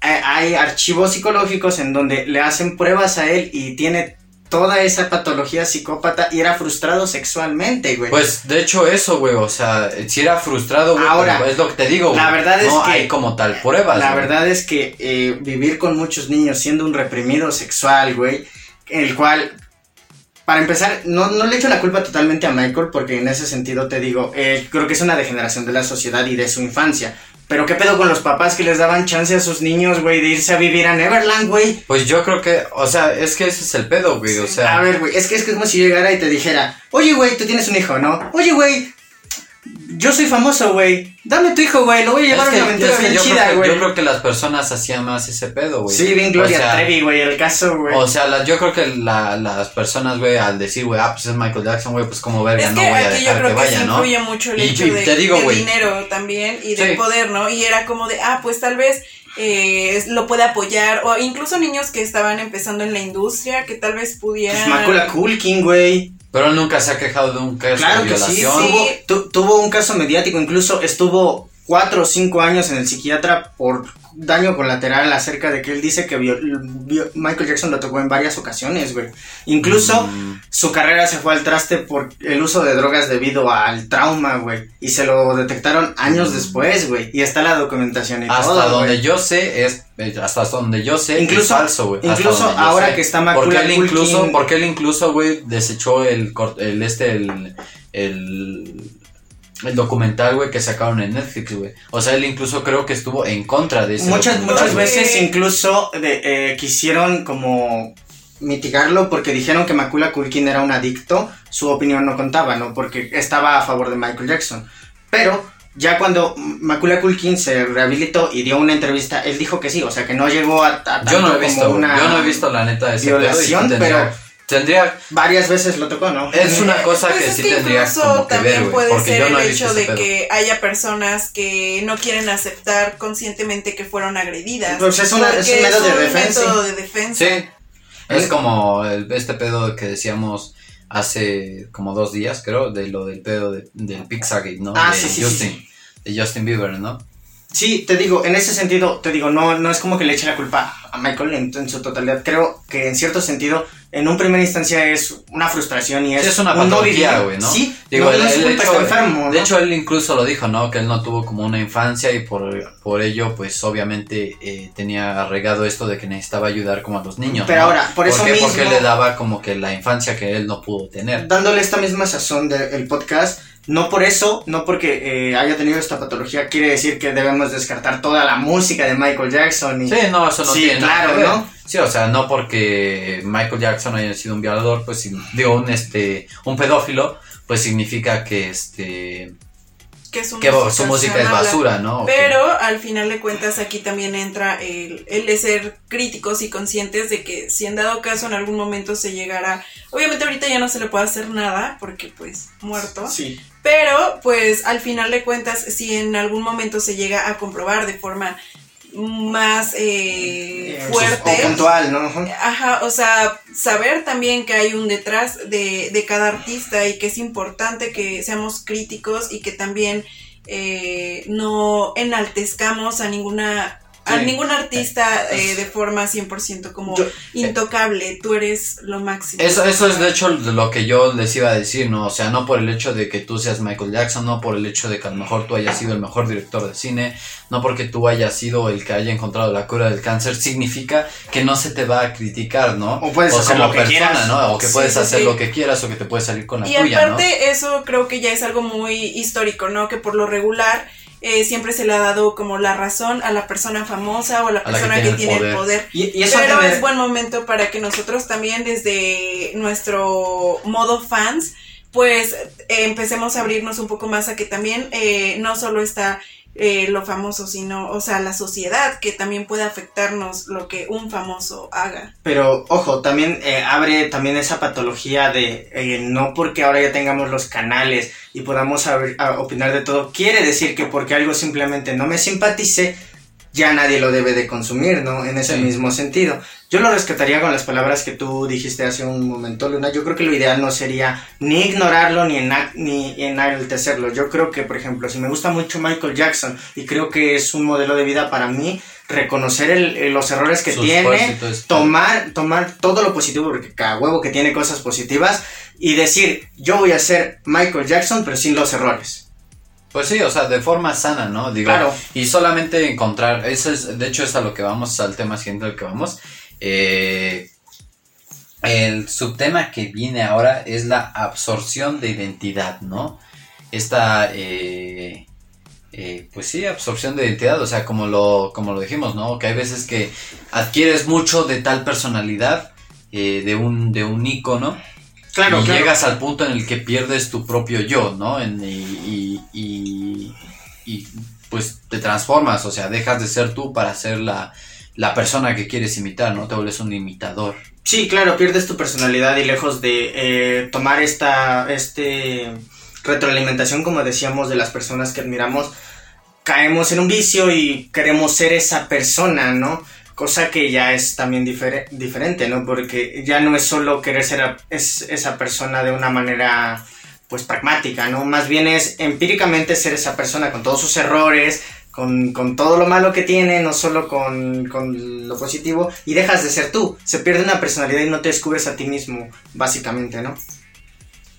hay archivos psicológicos en donde le hacen pruebas a él y tiene toda esa patología psicópata y era frustrado sexualmente, güey. Pues de hecho eso, güey, o sea, si era frustrado, güey, Ahora, es lo que te digo, güey. la verdad es no que- hay como tal pruebas. La güey. verdad es que eh, vivir con muchos niños siendo un reprimido sexual, güey, el cual, para empezar, no, no le echo la culpa totalmente a Michael, porque en ese sentido te digo, eh, creo que es una degeneración de la sociedad y de su infancia. Pero qué pedo con los papás que les daban chance a sus niños, güey, de irse a vivir a Neverland, güey. Pues yo creo que, o sea, es que ese es el pedo, güey, o sea. A ver, güey, es que es que es como si yo llegara y te dijera, oye, güey, tú tienes un hijo, ¿no? Oye, güey, yo soy famoso, güey. Dame tu hijo, güey, lo voy a llevar es a una aventura es que bien yo, chida, creo que, güey. yo creo que las personas hacían más ese pedo, güey. Sí, bien Gloria O sea, Trevi, güey, el caso, güey. O sea, la- yo creo que la- las personas, güey, al decir, güey, ah, pues es Michael Jackson, güey, pues como verga, Es no que voy a aquí yo dejar creo que que, vaya, ¿no? influye mucho el Y- hecho y de, te digo, güey. dinero también y del Sí. poder, ¿no? Y era como de, ah, pues tal vez eh, lo puede apoyar, o incluso niños que estaban empezando en la industria, que tal vez pudieran... Pues Macula Culkin, güey. Pero él nunca se ha quejado de un caso Claro de que sí, violación. sí. Tuvo, tu- tuvo un caso mediático, incluso estuvo cuatro o cinco años en el psiquiatra por daño colateral acerca de que él dice que vio- vio- Michael Jackson lo tocó en varias ocasiones, güey. Incluso Mm, su carrera se fue al traste por el uso de drogas debido al trauma, güey. Y se lo detectaron años Mm. después, güey. Y está la documentación y hasta todo, donde yo sé es eh, hasta donde yo sé Incluso- es falso, güey. Incluso ahora sé. que está porque Macula él incluso porque él incluso güey desechó el el este el el el documental, güey, que sacaron en Netflix, güey. O sea, él incluso creo que estuvo en contra de ese Muchas, muchas veces incluso de- eh, quisieron como mitigarlo porque dijeron que Macula Culkin era un adicto, su opinión no contaba, ¿no? Porque estaba a favor de Michael Jackson. Pero ya cuando Macula Culkin se rehabilitó y dio una entrevista, él dijo que sí, o sea que no llegó a, a Yo no he visto, como una yo no he visto la neta de violación, pero tendría varias veces lo tocó, ¿no? es una cosa Pues que es sí que tendría incluso como que también ver, güey, puede porque ser yo no el hecho de pedo. que haya personas que no quieren aceptar conscientemente que fueron agredidas. Pues es una- es un método de un defensa. método de defensa. Sí. Es como el- este pedo que decíamos hace como dos días, creo, de lo del pedo de, del Pizzagate, ¿no? Ah, de sí, sí, sí, Justin, de Justin Bieber, ¿no? Sí, te digo, en ese sentido, te digo, no, no es como que le eche la culpa a Michael en, en su totalidad. Creo que en cierto sentido, en un primera instancia es una frustración y es, Sí, es una un patología, güey, ¿no? Sí, Digo, no, el- no es culpa, hecho-. De ¿no? hecho, él incluso lo dijo, ¿no? Que él no tuvo como una infancia y por, por ello, pues obviamente eh, tenía arraigado esto de que necesitaba ayudar como a los niños. Pero ahora, por eso qué? mismo- Porque le daba como que la infancia que él no pudo tener. dándole esta misma sazón del podcast, no por eso, no porque eh, haya tenido esta patología, quiere decir que debemos descartar toda la música de Michael Jackson. Y, Sí, no, eso no Sí, tiene claro. ¿no? Sí, o sea, no porque Michael Jackson haya sido un violador, pues si- digo un este un pedófilo, pues significa que este Que su, que música su música sea es basura, ¿no? Pero al final de cuentas aquí también entra el, el de ser críticos y conscientes de que si en dado caso en algún momento se llegara, obviamente ahorita ya no se le puede hacer nada porque pues muerto, Sí. Pero pues al final de cuentas si en algún momento se llega a comprobar de forma más eh, fuerte. O puntual, ¿no? Ajá, o sea, saber también que hay un detrás de, de cada artista y que es importante que seamos críticos y que también eh, no enaltezcamos a ninguna a ningún artista eh, de forma 100% como Yo- intocable, tú eres lo máximo. Eso, eso es de hecho lo que yo les iba a decir, ¿no? O sea, no por el hecho de que tú seas Michael Jackson, no por el hecho de que a lo mejor tú hayas sido el mejor director de cine, no porque tú hayas sido el que haya encontrado la cura del cáncer, significa que no se te va a criticar, ¿no? O puedes hacer como lo que persona, quieras. ¿no? O que Sí, puedes sí, hacer sí. lo que quieras o que te puedes salir con la Y tuya, ¿no? aparte eso creo que ya es algo muy histórico, ¿no? Que por lo regular eh, siempre se le ha dado como la razón a la persona famosa o a la A la que persona tiene que el tiene poder. el poder. Y, y eso Pero es buen momento para que nosotros también desde nuestro modo fans pues eh, empecemos a abrirnos un poco más a que también eh, no solo está eh, lo famoso, sino, o sea, la sociedad, que también puede afectarnos lo que un famoso haga. Pero ojo, también eh, abre también esa patología de eh, no porque ahora ya tengamos los canales y podamos abrir- a opinar de todo, quiere decir que porque algo simplemente no me simpatice, ya nadie lo debe de consumir, ¿no? En ese Sí. mismo sentido. Yo lo rescataría con las palabras que tú dijiste hace un momento, Luna. Yo creo que lo ideal no sería ni ignorarlo ni, ena- ni enaltecerlo. Yo creo que, por ejemplo, si me gusta mucho Michael Jackson y creo que es un modelo de vida para mí, reconocer el- los errores que Sus tiene, tomar, tomar todo lo positivo, porque cada huevo que tiene cosas positivas, y decir, yo voy a ser Michael Jackson, pero sin los errores. Pues sí, o sea, de forma sana, ¿no? Digo, Claro. y solamente encontrar, eso es, de hecho es a lo que vamos, al tema siguiente al que vamos. Eh, el subtema que viene ahora es la absorción de identidad, ¿no? Esta, eh, eh, pues sí, absorción de identidad, o sea, como lo, como lo dijimos, ¿no? Que hay veces que adquieres mucho de tal personalidad, eh, de un, de un ícono, Claro, y claro. llegas al punto en el que pierdes tu propio yo, ¿no? En- y, y- y- y, pues te transformas, o sea, dejas de ser tú para ser la, la persona que quieres imitar, ¿no? Te vuelves un imitador. Sí, claro, pierdes tu personalidad y lejos de eh, tomar esta este retroalimentación, como decíamos, de las personas que admiramos, caemos en un vicio y queremos ser esa persona, ¿no? Cosa que ya es también difere- diferente, ¿no? Porque ya no es solo querer ser esa persona de una manera, pues, pragmática, ¿no? Más bien es empíricamente ser esa persona con todos sus errores, con, con todo lo malo que tiene, no solo con, con lo positivo, y dejas de ser tú. Se pierde una personalidad y no te descubres a ti mismo, básicamente, ¿no?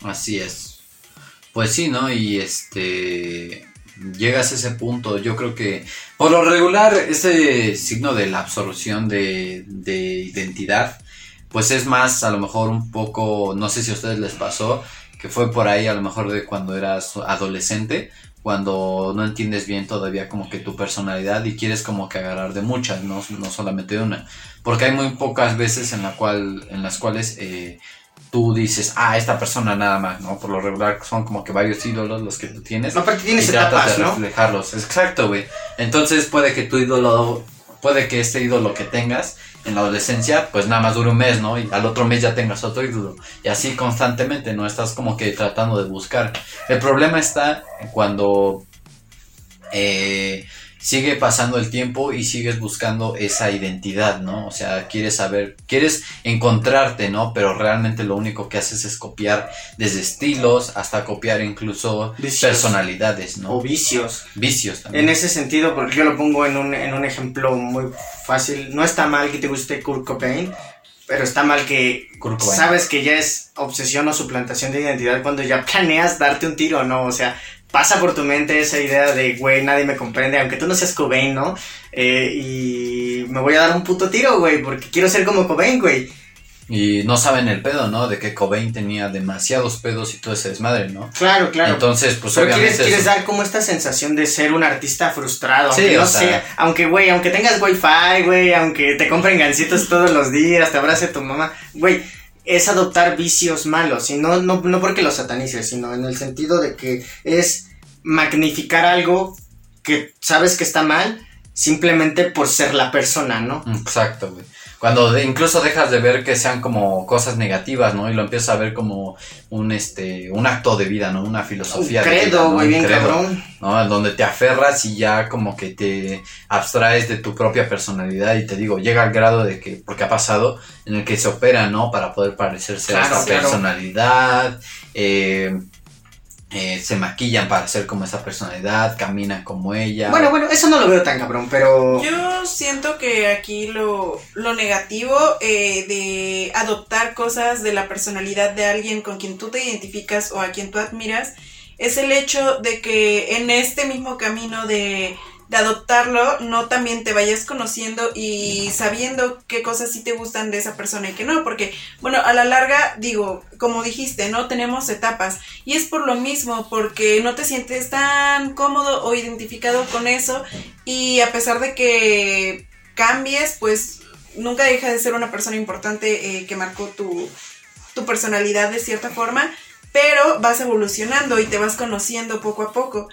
Así es. Pues sí, ¿no? Y este llegas a ese punto, yo creo que por lo regular ese signo de la absorción de, de identidad, pues es más a lo mejor un poco, no sé si a ustedes les pasó, que fue por ahí a lo mejor de cuando eras adolescente, cuando no entiendes bien todavía como que tu personalidad y quieres como que agarrar de muchas, no, no solamente de una, porque hay muy pocas veces en la cual, en las cuales eh, tú dices, ah, esta persona nada más, ¿no? Por lo regular son como que varios ídolos los que tú tienes. Aparte tienes y etapas, de ¿no? reflejarlos. Exacto, güey. Entonces puede que tu ídolo, puede que este ídolo que tengas en la adolescencia, pues nada más dure un mes, ¿no? Y al otro mes ya tengas otro ídolo. Y así constantemente, ¿no? Estás como que tratando de buscar. El problema está cuando eh, sigue pasando el tiempo y sigues buscando esa identidad, ¿no? O sea, quieres saber, quieres encontrarte, ¿no? Pero realmente lo único que haces es copiar desde estilos hasta copiar incluso Vicios. personalidades, ¿no? O vicios. Vicios también. En ese sentido, porque yo lo pongo en un, en un ejemplo muy fácil, no está mal que te guste Kurt Cobain, pero está mal que Kurt Cobain. sabes que ya es obsesión o suplantación de identidad cuando ya planeas darte un tiro, ¿no? O sea, pasa por tu mente esa idea de, güey, nadie me comprende, aunque tú no seas Cobain, ¿no? Eh, y me voy a dar un puto tiro, güey, porque quiero ser como Cobain, güey. Y no saben el pedo, ¿no? De que Cobain tenía demasiados pedos y todo ese desmadre, ¿no? Claro, claro. Entonces, pues Pero obviamente... quieres, dar como esta sensación de ser un artista frustrado, Sí, aunque no sea, aunque güey, aunque tengas wifi, güey, aunque te compren gancitos todos los días, te abrace tu mamá, güey, es adoptar vicios malos, y no, no, no porque los satanices, sino en el sentido de que es magnificar algo que sabes que está mal, simplemente por ser la persona, ¿no? Exacto, güey. Cuando de- incluso dejas de ver que sean como cosas negativas, ¿no? Y lo empiezas a ver como un este un acto de vida, ¿no? Una Un filosofía de vida, credo, ¿no? güey, Un bien credo, cabrón. ¿no? Donde te aferras y ya como que te abstraes de tu propia personalidad y te digo, llega al grado de que, porque ha pasado, en el que se opera, ¿no? Para poder parecerse a Claro, esta claro. personalidad, eh, eh, se maquillan para ser como esa personalidad, caminan como ella. Bueno, bueno, eso no lo veo tan cabrón, pero... Yo siento que aquí lo, lo negativo eh, de adoptar cosas de la personalidad de alguien con quien tú te identificas o a quien tú admiras es el hecho de que en este mismo camino de de adoptarlo, no también te vayas conociendo y sabiendo qué cosas sí te gustan de esa persona y qué no, porque, bueno, a la larga, digo, como dijiste, ¿no? Tenemos etapas y es por lo mismo, porque no te sientes tan cómodo o identificado con eso y a pesar de que cambies, pues nunca deja de ser una persona importante eh, que marcó tu, tu personalidad de cierta forma, pero vas evolucionando y te vas conociendo poco a poco.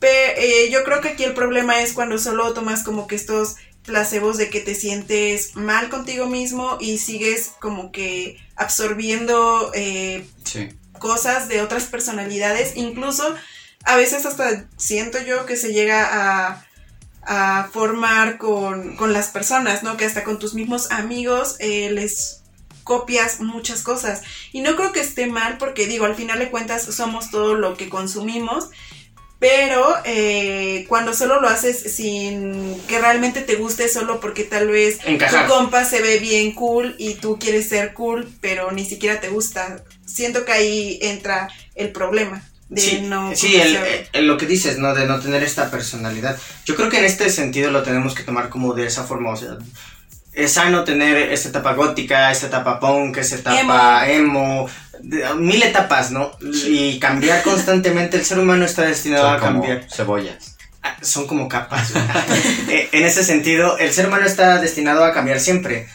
Eh, yo creo que aquí el problema es cuando solo tomas como que estos placebos de que te sientes mal contigo mismo y sigues como que absorbiendo eh, cosas de otras personalidades. Incluso a veces hasta siento yo que se llega a, a formar con, con, las personas, ¿no? Que hasta con tus mismos amigos eh, les copias muchas cosas. Y no creo que esté mal porque digo, al final de cuentas somos todo lo que consumimos pero eh, cuando solo lo haces sin que realmente te guste, solo porque tal vez tu compa se ve bien cool y tú quieres ser cool, pero ni siquiera te gusta. Siento que ahí entra el problema. De sí, no sí el, lo que dices, ¿no? De no tener esta personalidad. Yo creo que en este sentido lo tenemos que tomar como de esa forma, o sea, es sano tener esta etapa gótica, esta etapa punk, esta etapa emo mil etapas, ¿no? Y cambiar constantemente, el ser humano está destinado a cambiar. Cebollas. Ah, son como capas. Eh, en ese sentido, el ser humano está destinado a cambiar siempre.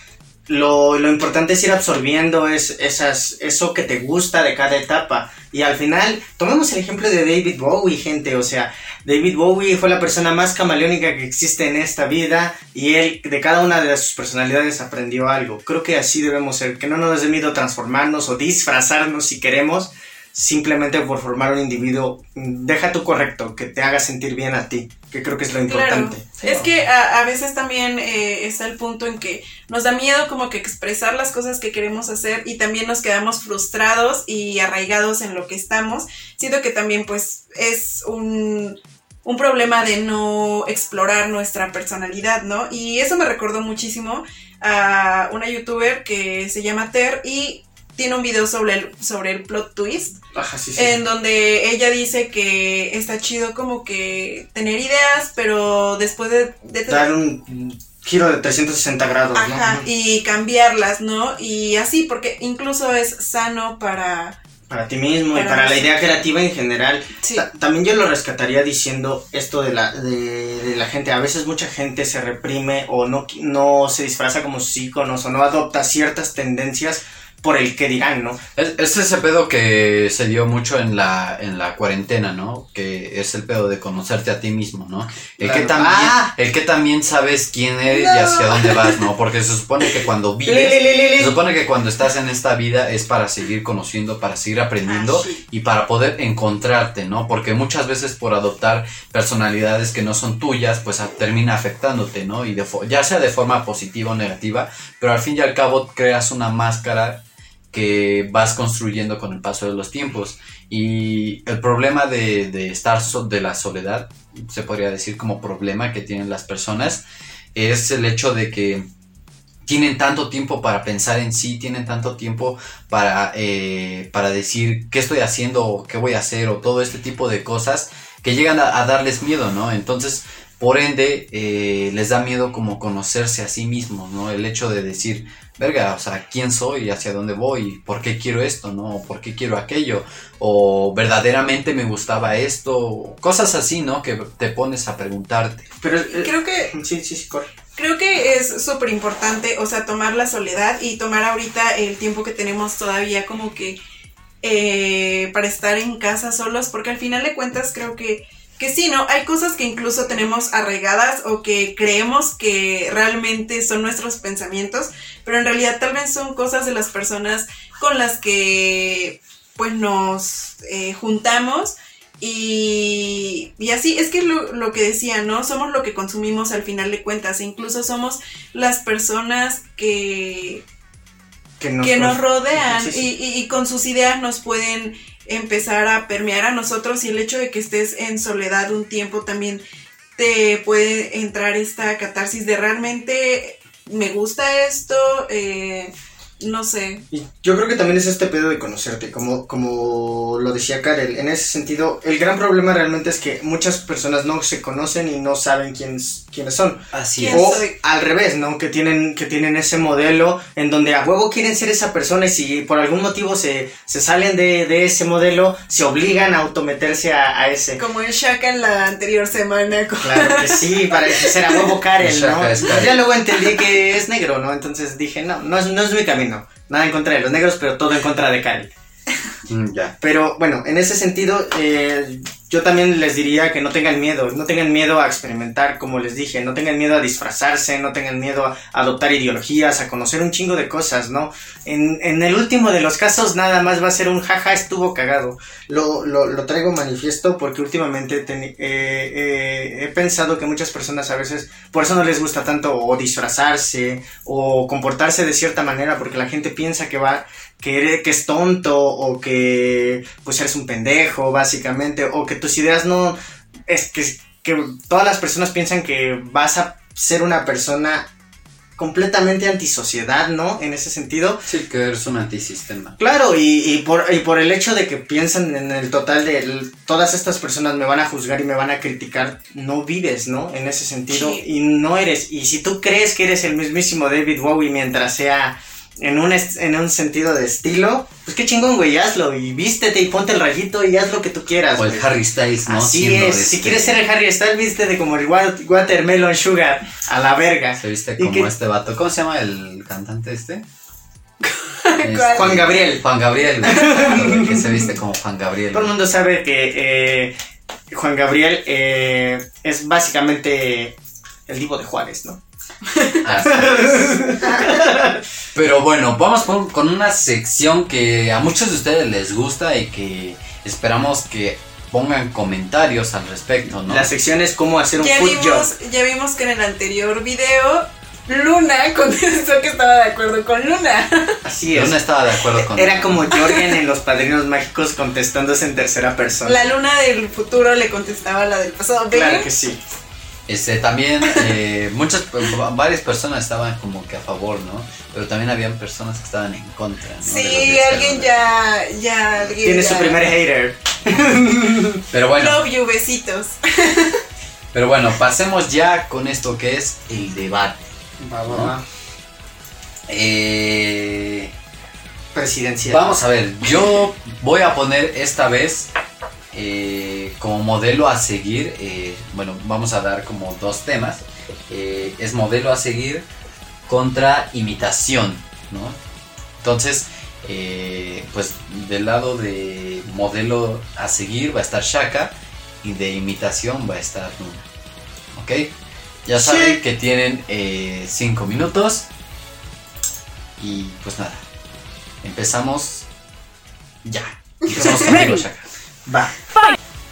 Lo, lo importante es ir absorbiendo es, esas, eso que te gusta de cada etapa. Y al final, tomemos el ejemplo de David Bowie, gente. O sea, David Bowie fue la persona más camaleónica que existe en esta vida y él de cada una de sus personalidades aprendió algo. Creo que así debemos ser, que no nos dé miedo transformarnos o disfrazarnos si queremos, simplemente por formar un individuo, deja tu correcto, que te haga sentir bien a ti, que creo que es lo importante. Es que a, veces también eh, está el punto en que nos da miedo como que expresar las cosas que queremos hacer y también nos quedamos frustrados y arraigados en lo que estamos. Siento que también pues es un, un problema de no explorar nuestra personalidad, ¿no? Y eso me recordó muchísimo a una youtuber que se llama Ter y tiene un video sobre el, sobre el plot twist. En donde ella dice que está chido como que tener ideas, pero después de... Dar un giro de 360 grados, Ajá, y cambiarlas, ¿no? Y así, porque incluso es sano para... Para ti mismo y para la idea creativa en general. También yo lo rescataría diciendo esto de la, de, la gente. A veces mucha gente se reprime o no, no se disfraza como sus íconos o no adopta ciertas tendencias por el que dirán, ¿no? Es, ese pedo que se dio mucho en la, en la cuarentena, ¿no? Que es el pedo de conocerte a ti mismo, ¿no? El, que, también, ah. el que también sabes quién eres y hacia dónde vas, ¿no? Porque se supone que cuando vives, se supone que cuando estás en esta vida es para seguir conociendo, para seguir aprendiendo ah, y para poder encontrarte, ¿no? Porque muchas veces por adoptar personalidades que no son tuyas, pues termina afectándote, ¿no? Y de ya sea de forma positiva o negativa, pero al fin y al cabo creas una máscara que vas construyendo con el paso de los tiempos. Y el problema de, estar de la soledad, se podría decir como problema que tienen las personas, es el hecho de que tienen tanto tiempo para pensar en sí, tienen tanto tiempo para, eh, para decir qué estoy haciendo o qué voy a hacer o todo este tipo de cosas que llegan a, darles miedo, ¿no? Entonces, por ende, eh, les da miedo como conocerse a sí mismos, ¿no? El hecho de decir, verga, o sea, quién soy, hacia dónde voy, por qué quiero esto, ¿no? ¿Por qué quiero aquello? O verdaderamente me gustaba esto, cosas así, ¿no? Que te pones a preguntarte. Pero eh, creo que... Sí, sí, sí, corre. Creo que es súper importante, o sea, tomar la soledad y tomar ahorita el tiempo que tenemos todavía como que eh, para estar en casa solos, porque al final de cuentas creo que que sí, ¿no? Hay cosas que incluso tenemos arraigadas o que creemos que realmente son nuestros pensamientos, pero en realidad tal vez son cosas de las personas con las que pues nos eh, juntamos y, y, así, es que lo, lo, que decía, ¿no? Somos lo que consumimos al final de cuentas, e incluso somos las personas que que nos, que nos rodean Sí, sí. Y, y- y con sus ideas nos pueden empezar a permear a nosotros y el hecho de que estés en soledad un tiempo también te puede entrar esta catarsis de realmente me gusta esto, eh, no sé. Y yo creo que también es este pedo de conocerte, como, como lo decía Karel. En ese sentido, el gran problema realmente es que muchas personas no se conocen y no saben quiénes, quiénes son. Así ¿Quién es. O al revés, ¿no? Que tienen, que tienen ese modelo en donde a huevo quieren ser esa persona y si por algún motivo se, se salen de, de ese modelo, se obligan a autometerse a, a ese. Como el Shaka en la anterior semana. con- Claro que sí, para ser a huevo Karel, ¿no? Karel. Ya luego entendí que es negro, ¿no? Entonces dije, no, no es, no es mi camino. Nada en contra de los negros, pero todo en contra de Karel. Mm, ya. Pero bueno, en ese sentido, eh, yo también les diría que no tengan miedo, no tengan miedo a experimentar, como les dije, no tengan miedo a disfrazarse, no tengan miedo a adoptar ideologías, a conocer un chingo de cosas, ¿no? En, en el último de los casos, nada más va a ser un jaja, estuvo cagado. Lo, lo, lo traigo manifiesto porque últimamente eh, eh, he pensado que muchas personas a veces, por eso no les gusta tanto o disfrazarse o comportarse de cierta manera, porque la gente piensa que va que, eres- que es tonto o que pues eres un pendejo básicamente o que tus ideas no es que, que todas las personas piensan que vas a ser una persona completamente antisociedad, ¿no? En ese sentido. Sí, que eres un antisistema. Claro, y, y por, y por el hecho de que piensan en el total de el- todas estas personas me van a juzgar y me van a criticar, no vives, ¿no? En ese sentido, Sí. y no eres. Y si tú crees que eres el mismísimo David Bowie mientras sea en un, en un sentido de estilo, pues qué chingón, güey, hazlo y vístete y ponte el rayito y haz lo que tú quieras. O el güey. Harry Styles, ¿no? Así Siendo es, este- si quieres ser el Harry Styles, vístete como el Wa- Watermelon Sugar, a la verga. Se viste ¿Y como este vato. ¿Cómo se llama el cantante este? Este, Juan Gabriel. Juan Gabriel, güey. que se viste como Juan Gabriel. Todo el mundo sabe que eh, Juan Gabriel eh, es básicamente el divo de Juárez, ¿no? Así es. Pero bueno, vamos con, con una sección que a muchos de ustedes les gusta y que esperamos que pongan comentarios al respecto, ¿no? La sección es cómo hacer un Ya food job. vimos, ya vimos que en el anterior video Luna contestó que estaba de acuerdo con Luna. Así es. no estaba de acuerdo con Era como Jorgen en Los Padrinos Mágicos contestándose en tercera persona. La Luna del futuro le contestaba a la del pasado. ¿Ven? Claro que sí. Este, también eh, muchas, varias personas estaban como que a favor, ¿no? Pero también habían personas que estaban en contra, ¿no? Sí, alguien ya, ya, alguien Tiene ya- su primer hater. Pero bueno, Love you, besitos. pero bueno, pasemos ya con esto que es el debate. Va, va, ¿no? Eh, Presidencial. Vamos a ver, yo voy a poner esta vez eh, como modelo a seguir, eh, bueno, vamos a dar como dos temas, eh, es modelo a seguir contra imitación, ¿no? Entonces, pues del lado de modelo a seguir va a estar Shaka y de imitación va a estar Luna, ¿ok? Ya Sí. saben que tienen eh, cinco minutos y pues nada. Empezamos ya. Empezamos contigo, Shaka. Va.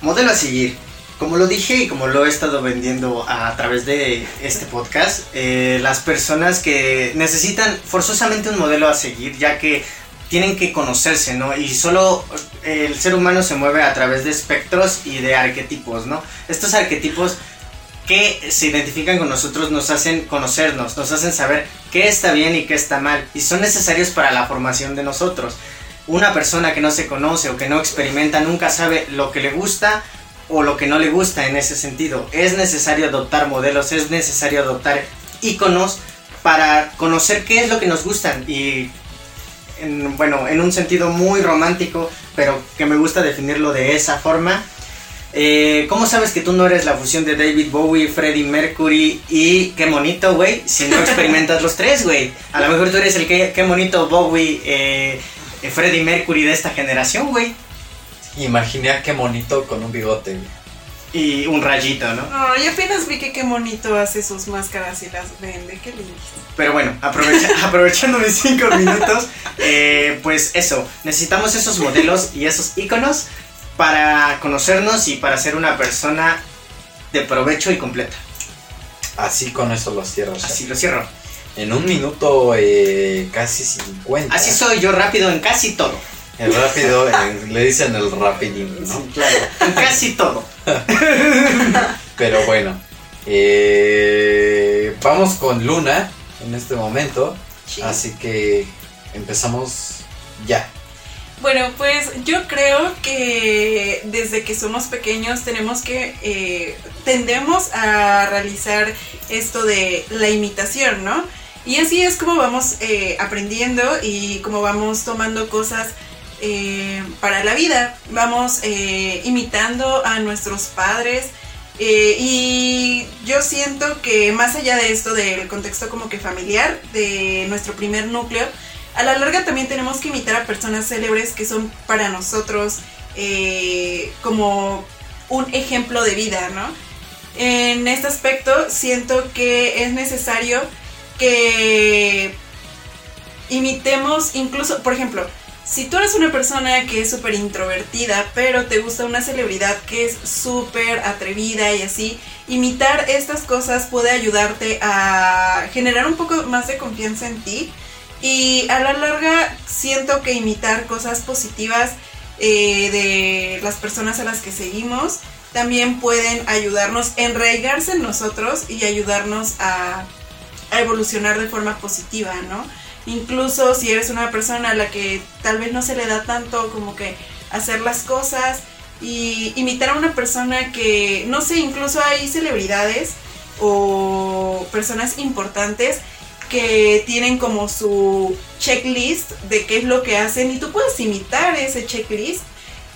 Modelo a seguir. Como lo dije y como lo he estado vendiendo a través de este podcast, eh, las personas que necesitan forzosamente un modelo a seguir, ya que tienen que conocerse, ¿no? Y solo eh, el ser humano se mueve a través de espectros y de arquetipos, ¿no? Estos arquetipos que se identifican con nosotros nos hacen conocernos, nos hacen saber qué está bien y qué está mal, y son necesarios para la formación de nosotros. Una persona que no se conoce o que no experimenta nunca sabe lo que le gusta o lo que no le gusta en ese sentido. Es necesario adoptar modelos, es necesario adoptar íconos para conocer qué es lo que nos gustan y en, bueno, en un sentido muy romántico, pero que me gusta definirlo de esa forma. Eh, ¿Cómo sabes que tú no eres la fusión de David Bowie, Freddie Mercury y qué monito, güey? Si no experimentas los tres, güey. A lo mejor tú eres el qué, qué monito Bowie, eh, Freddie Mercury de esta generación, güey. Imaginé a qué monito con un bigote. Y un rayito, ¿no? No, yo apenas vi que qué bonito hace sus máscaras y las vende. Qué lindo. Pero bueno, aprovecha- aprovechando mis cinco minutos, eh, pues eso, necesitamos esos modelos y esos iconos para conocernos y para ser una persona de provecho y completa. Así con eso lo cierro. Así lo cierro. En un minuto eh, casi 50. Así soy yo rápido en casi todo. El rápido, eh, le dicen el rapidín, ¿no? Sí, claro. En casi todo. Pero bueno, eh, vamos con Luna en este momento. Sí. Así que empezamos ya. Bueno, pues yo creo que desde que somos pequeños tenemos que, eh, tendemos a realizar esto de la imitación, ¿no? Y así es como vamos eh, aprendiendo y como vamos tomando cosas eh, para la vida. Vamos eh, imitando a nuestros padres. y yo siento que más allá de esto del contexto como que familiar, de nuestro primer núcleo, a la larga también tenemos que imitar a personas célebres que son para nosotros como un ejemplo de vida, ¿no? En este aspecto siento que es necesario que imitemos incluso, por ejemplo, si tú eres una persona que es súper introvertida, pero te gusta una celebridad que es súper atrevida y así, imitar estas cosas puede ayudarte a generar un poco más de confianza en ti. Y a la larga siento que imitar cosas positivas eh, de las personas a las que seguimos también pueden ayudarnos, enraigarse en nosotros y ayudarnos a, a evolucionar de forma positiva, ¿no? Incluso si eres una persona a la que tal vez no se le da tanto como que hacer las cosas y imitar a una persona que, no sé, incluso hay celebridades o personas importantes que tienen como su checklist de qué es lo que hacen y tú puedes imitar ese checklist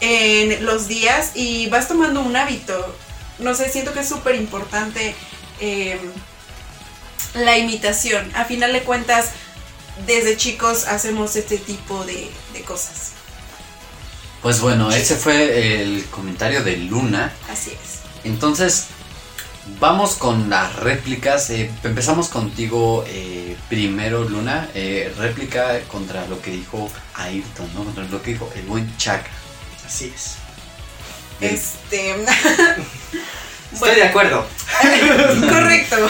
en los días y vas tomando un hábito. No sé, siento que es súper importante eh, la imitación. A final de cuentas, desde chicos hacemos este tipo de, de cosas. Pues bueno, ese fue el comentario de Luna. Así es. Entonces, vamos con las réplicas. Eh, empezamos contigo eh, primero, Luna. Eh, réplica contra lo que dijo Ayrton, ¿no? Contra lo que dijo el buen Chaka. Así es. Bien. Este. Estoy de acuerdo. Correcto.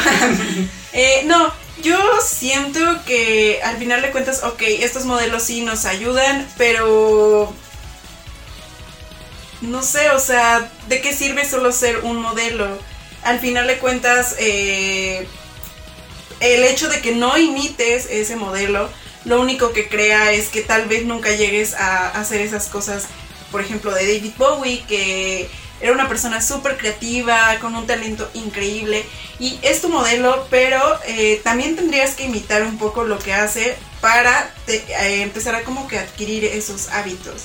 Eh, no, yo siento que al final de cuentas, ok, estos modelos sí nos ayudan, pero no sé, o sea, ¿de qué sirve solo ser un modelo? Al final de cuentas, eh, el hecho de que no imites ese modelo, lo único que crea es que tal vez nunca llegues a hacer esas cosas, por ejemplo, de David Bowie, que era una persona súper creativa, con un talento increíble, y es tu modelo, pero eh, también tendrías que imitar un poco lo que hace para te- eh, empezar a como que adquirir esos hábitos.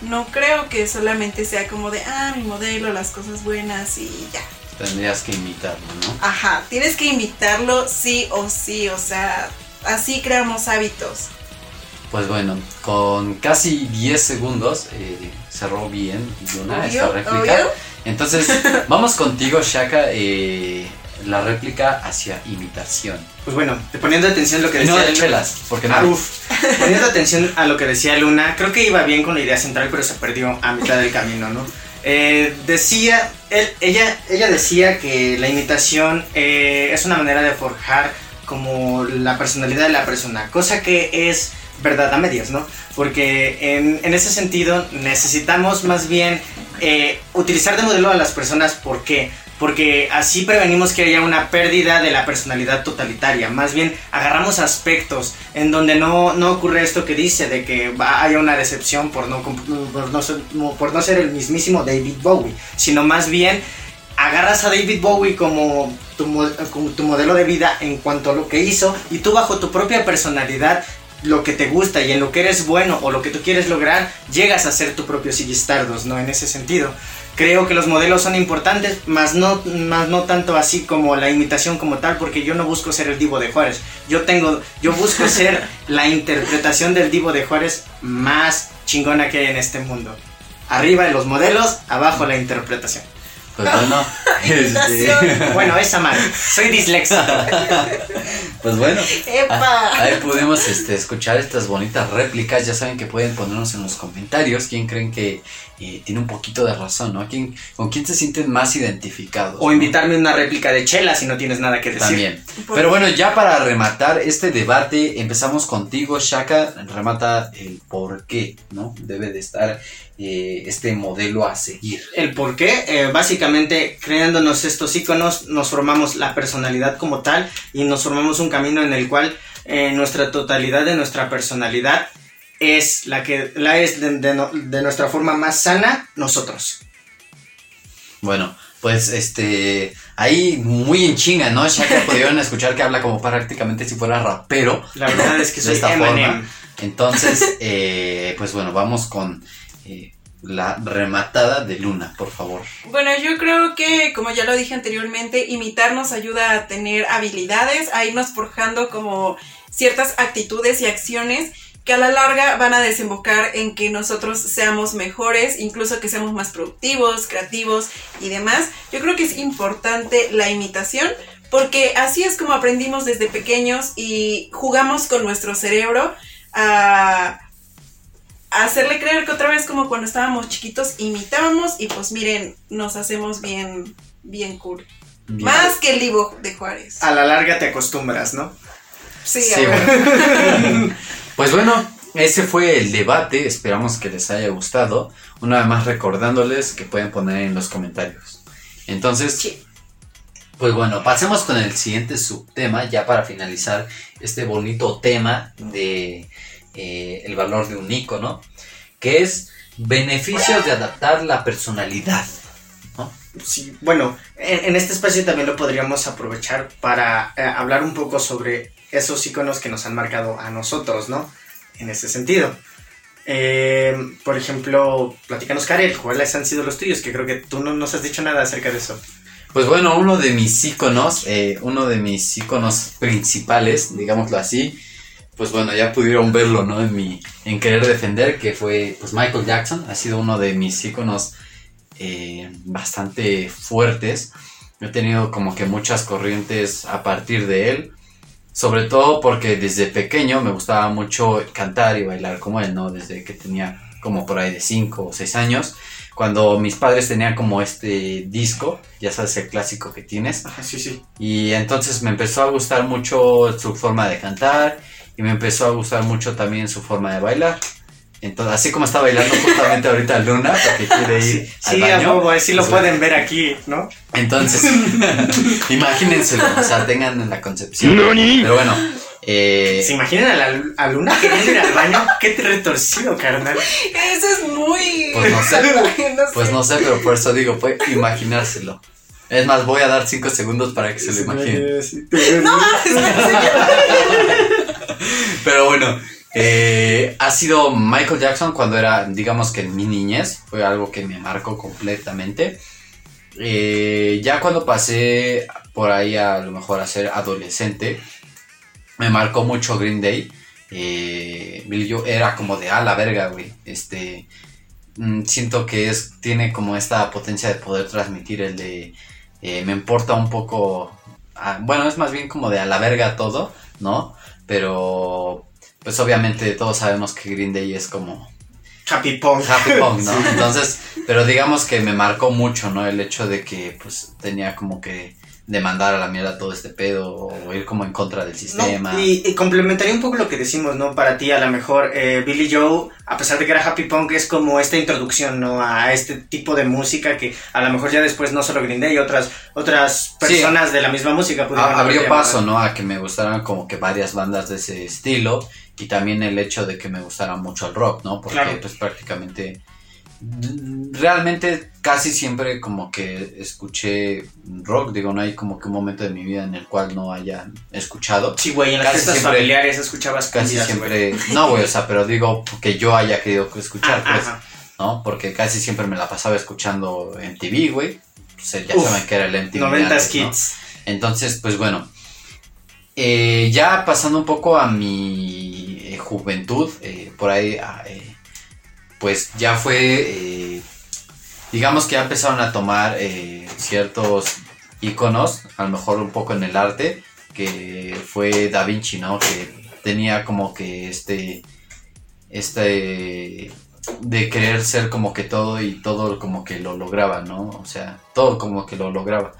No creo que solamente sea como de, ah, mi modelo, las cosas buenas y ya. Tendrías que imitarlo, ¿no? Ajá, tienes que imitarlo sí o sí, o sea, así creamos hábitos. Pues bueno, con casi 10 segundos eh, cerró bien Luna esta Obvio, réplica. obvio. Entonces, vamos contigo, Shaka. eh, la réplica hacia imitación. Pues bueno, poniendo atención a lo que Y no decía de chelas, porque no. Ah, uf. Poniendo atención a lo que decía Luna, creo que iba bien con la idea central, pero se perdió a mitad del camino, ¿no? Eh, decía, él- ella, ella decía que la imitación eh, es una manera de forjar como la personalidad de la persona, cosa que es verdad a medias, ¿no? Porque en, ese sentido necesitamos más bien eh, utilizar de modelo a las personas, ¿por qué? Porque así prevenimos que haya una pérdida de la personalidad totalitaria. Más bien agarramos aspectos en donde no, no ocurre esto que dice de que haya una decepción por no, por, no ser, el mismísimo David Bowie, sino más bien agarras a David Bowie como tu, mo- como tu modelo de vida en cuanto a lo que hizo y tú bajo tu propia personalidad lo que te gusta y en lo que eres bueno o lo que tú quieres lograr, llegas a ser tu propio Sigistardos, ¿no? En ese sentido. Creo que los modelos son importantes, más no, más no tanto así como la imitación como tal, porque yo no busco ser el Divo de Juárez. Yo tengo, yo busco ser la interpretación del Divo de Juárez más chingona que hay en este mundo. Arriba los modelos, abajo la interpretación. Pues bueno, este, Bueno, esa madre. Soy disléxico. pues bueno, ¡Epa! ah, ahí pudimos este, escuchar estas bonitas réplicas. Ya saben que pueden ponernos en los comentarios quién creen que eh, tiene un poquito de razón, ¿no? ¿Quién, ¿Con quién se sienten más identificados? O ¿no? invitarme una réplica de chela si no tienes nada que decir. También. Pero bueno, ya para rematar este debate, empezamos contigo, Shaka. Remata el por qué, ¿no? Debe de estar eh, este modelo a seguir. El por qué, eh, básicamente creándonos estos iconos, nos formamos la personalidad como tal y nos formamos un camino en el cual eh, nuestra totalidad de nuestra personalidad es la que la es de, de no- de nuestra forma más sana nosotros. Bueno, pues este. Ahí muy en chinga, ¿no? Shaka pudieron escuchar que habla como prácticamente si fuera rapero. La verdad es que De soy esta Eminem. forma. Entonces, eh, pues bueno, vamos con eh, la rematada de Luna, por favor. Bueno, yo creo que, como ya lo dije anteriormente, imitar nos ayuda a tener habilidades, a irnos forjando como ciertas actitudes y acciones que a la larga van a desembocar en que nosotros seamos mejores, incluso que seamos más productivos, creativos y demás. Yo creo que es importante la imitación porque así es como aprendimos desde pequeños y jugamos con nuestro cerebro a hacerle creer que otra vez como cuando estábamos chiquitos imitábamos y pues miren, nos hacemos bien, bien cool. Bien. Más que el Ivo de Juárez. A la larga te acostumbras, ¿no? Sí, Sí, a ver. bueno. Pues bueno, ese fue el debate. Esperamos que les haya gustado. Una vez más recordándoles que pueden poner en los comentarios. Entonces, Sí. pues bueno, pasemos con el siguiente subtema ya para finalizar este bonito tema de eh, el valor de un icono, que es beneficios de adaptar la personalidad. Sí, bueno, en, en este espacio también lo podríamos aprovechar para eh, hablar un poco sobre esos iconos que nos han marcado a nosotros, ¿no? En ese sentido. Eh, por ejemplo, platícanos, Karel, ¿cuáles han sido los tuyos? Que creo que tú no nos has dicho nada acerca de eso. Pues bueno, uno de mis iconos, eh, uno de mis iconos principales, digámoslo así, pues bueno, ya pudieron verlo, ¿no? En mi, en querer defender, que fue, pues Michael Jackson, ha sido uno de mis iconos eh, bastante fuertes. He tenido como que muchas corrientes a partir de él, sobre todo porque desde pequeño me gustaba mucho cantar y bailar como él, ¿no? Desde que tenía como por ahí de 5 o 6 años cuando mis padres tenían como este disco, ya sabes el clásico que tienes, Ajá, sí, sí. y entonces me empezó a gustar mucho su forma de cantar y me empezó a gustar mucho también su forma de bailar. Entonces, así como está bailando justamente ahorita Luna, porque quiere ir Sí, al a baño. huevo, sí lo pues, pueden ver aquí, ¿no? Entonces, imagínenselo, o sea, tengan en la concepción. Pero bueno, eh, ¿Se imaginan a, la, a Luna queriendo ir al baño? Qué retorcido, carnal. Eso es muy... Pues no sé. no pues sé. no sé, pero por eso digo, fue imaginárselo. Es más, voy a dar 5 segundos para que se lo imaginen. No, Pero bueno, eh, ha sido Michael Jackson cuando era, digamos que en mi niñez, fue algo que me marcó completamente. Eh, ya cuando pasé por ahí a, lo mejor a ser adolescente, me marcó mucho Green Day. Eh, Joe era como de, a la verga, güey. Este, mm, siento que es, tiene como esta potencia de poder transmitir el de, eh, me importa un poco, ah, bueno, es más bien como de a la verga todo, ¿no? Pero, pues obviamente todos sabemos que Green Day es como Happy Pong. happy punk, ¿no? Entonces, pero digamos que me marcó mucho, ¿no? El hecho de que, pues, tenía como que demandar a la mierda todo este pedo o ir como en contra del No, sistema. y, y complementaría un poco lo que decimos, ¿no? Para ti, a lo mejor, eh, Billy Joe, a pesar de que era Happy Punk, es como esta introducción, ¿no? A este tipo de música que a lo mejor ya después no solo Green Day, otras, otras Sí. personas de la misma música pudieron abrió paso, ¿no? A que me gustaran como que varias bandas de ese estilo y también el hecho de que me gustara mucho el rock, ¿no? Porque Claro. pues prácticamente realmente casi siempre como que escuché rock, digo, no hay como que un momento de mi vida en el cual no haya escuchado. Sí, güey, en las fiestas siempre- familiares escuchabas Casi güey. siempre, no, güey, o sea, pero digo que yo haya querido escuchar, Ah, pues, ajá. ¿no? Porque casi siempre me la pasaba escuchando MTV, güey. Pues ya Uf, saben que era el MTV. de 90s antes, ¿no? Kids. Entonces, pues bueno. Eh, ya pasando un poco a mi eh, juventud, eh, por ahí, ah, pues ya fue, eh, digamos que ya empezaron a tomar eh, ciertos iconos, a lo mejor un poco en el arte, que fue Da Vinci, ¿no? Que tenía como que este, este, de querer ser como que todo y todo como que lo lograba, ¿no? O sea, todo como que lo lograba.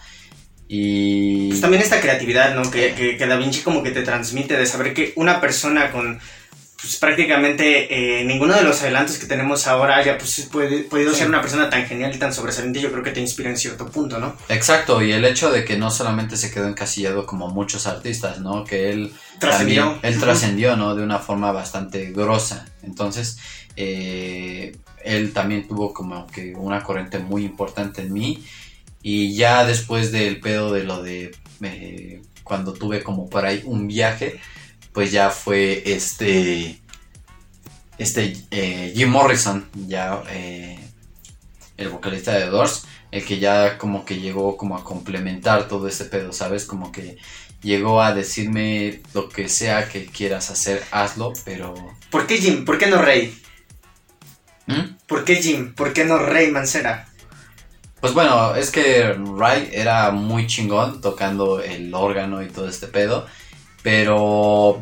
Y... Pues también esta creatividad, ¿no? Que, que, que Da Vinci como que te transmite de saber que una persona con pues prácticamente eh, ninguno de los adelantos que tenemos ahora haya pues, puede, podido Sí. ser una persona tan genial y tan sobresaliente, yo creo que te inspira en cierto punto, ¿no? Exacto, y el hecho de que no solamente se quedó encasillado como muchos artistas, ¿no? Que él Trascendió. también- él trascendió, ¿no? De una forma bastante grosa. Entonces, eh, él también tuvo como que una corriente muy importante en mí. Y ya después del pedo de lo de eh, cuando tuve como por ahí un viaje, pues ya fue este, este eh, Jim Morrison, ya eh, el vocalista de Doors, el que ya como que llegó como a complementar todo ese pedo, ¿sabes? Como que llegó a decirme lo que sea que quieras hacer, hazlo, pero... ¿Por qué Jim? ¿Por qué no Rey? ¿Mm? ¿Por qué Jim? ¿Por qué no Rey Mancera? Pues bueno, es que Ray era muy chingón tocando el órgano y todo este pedo, pero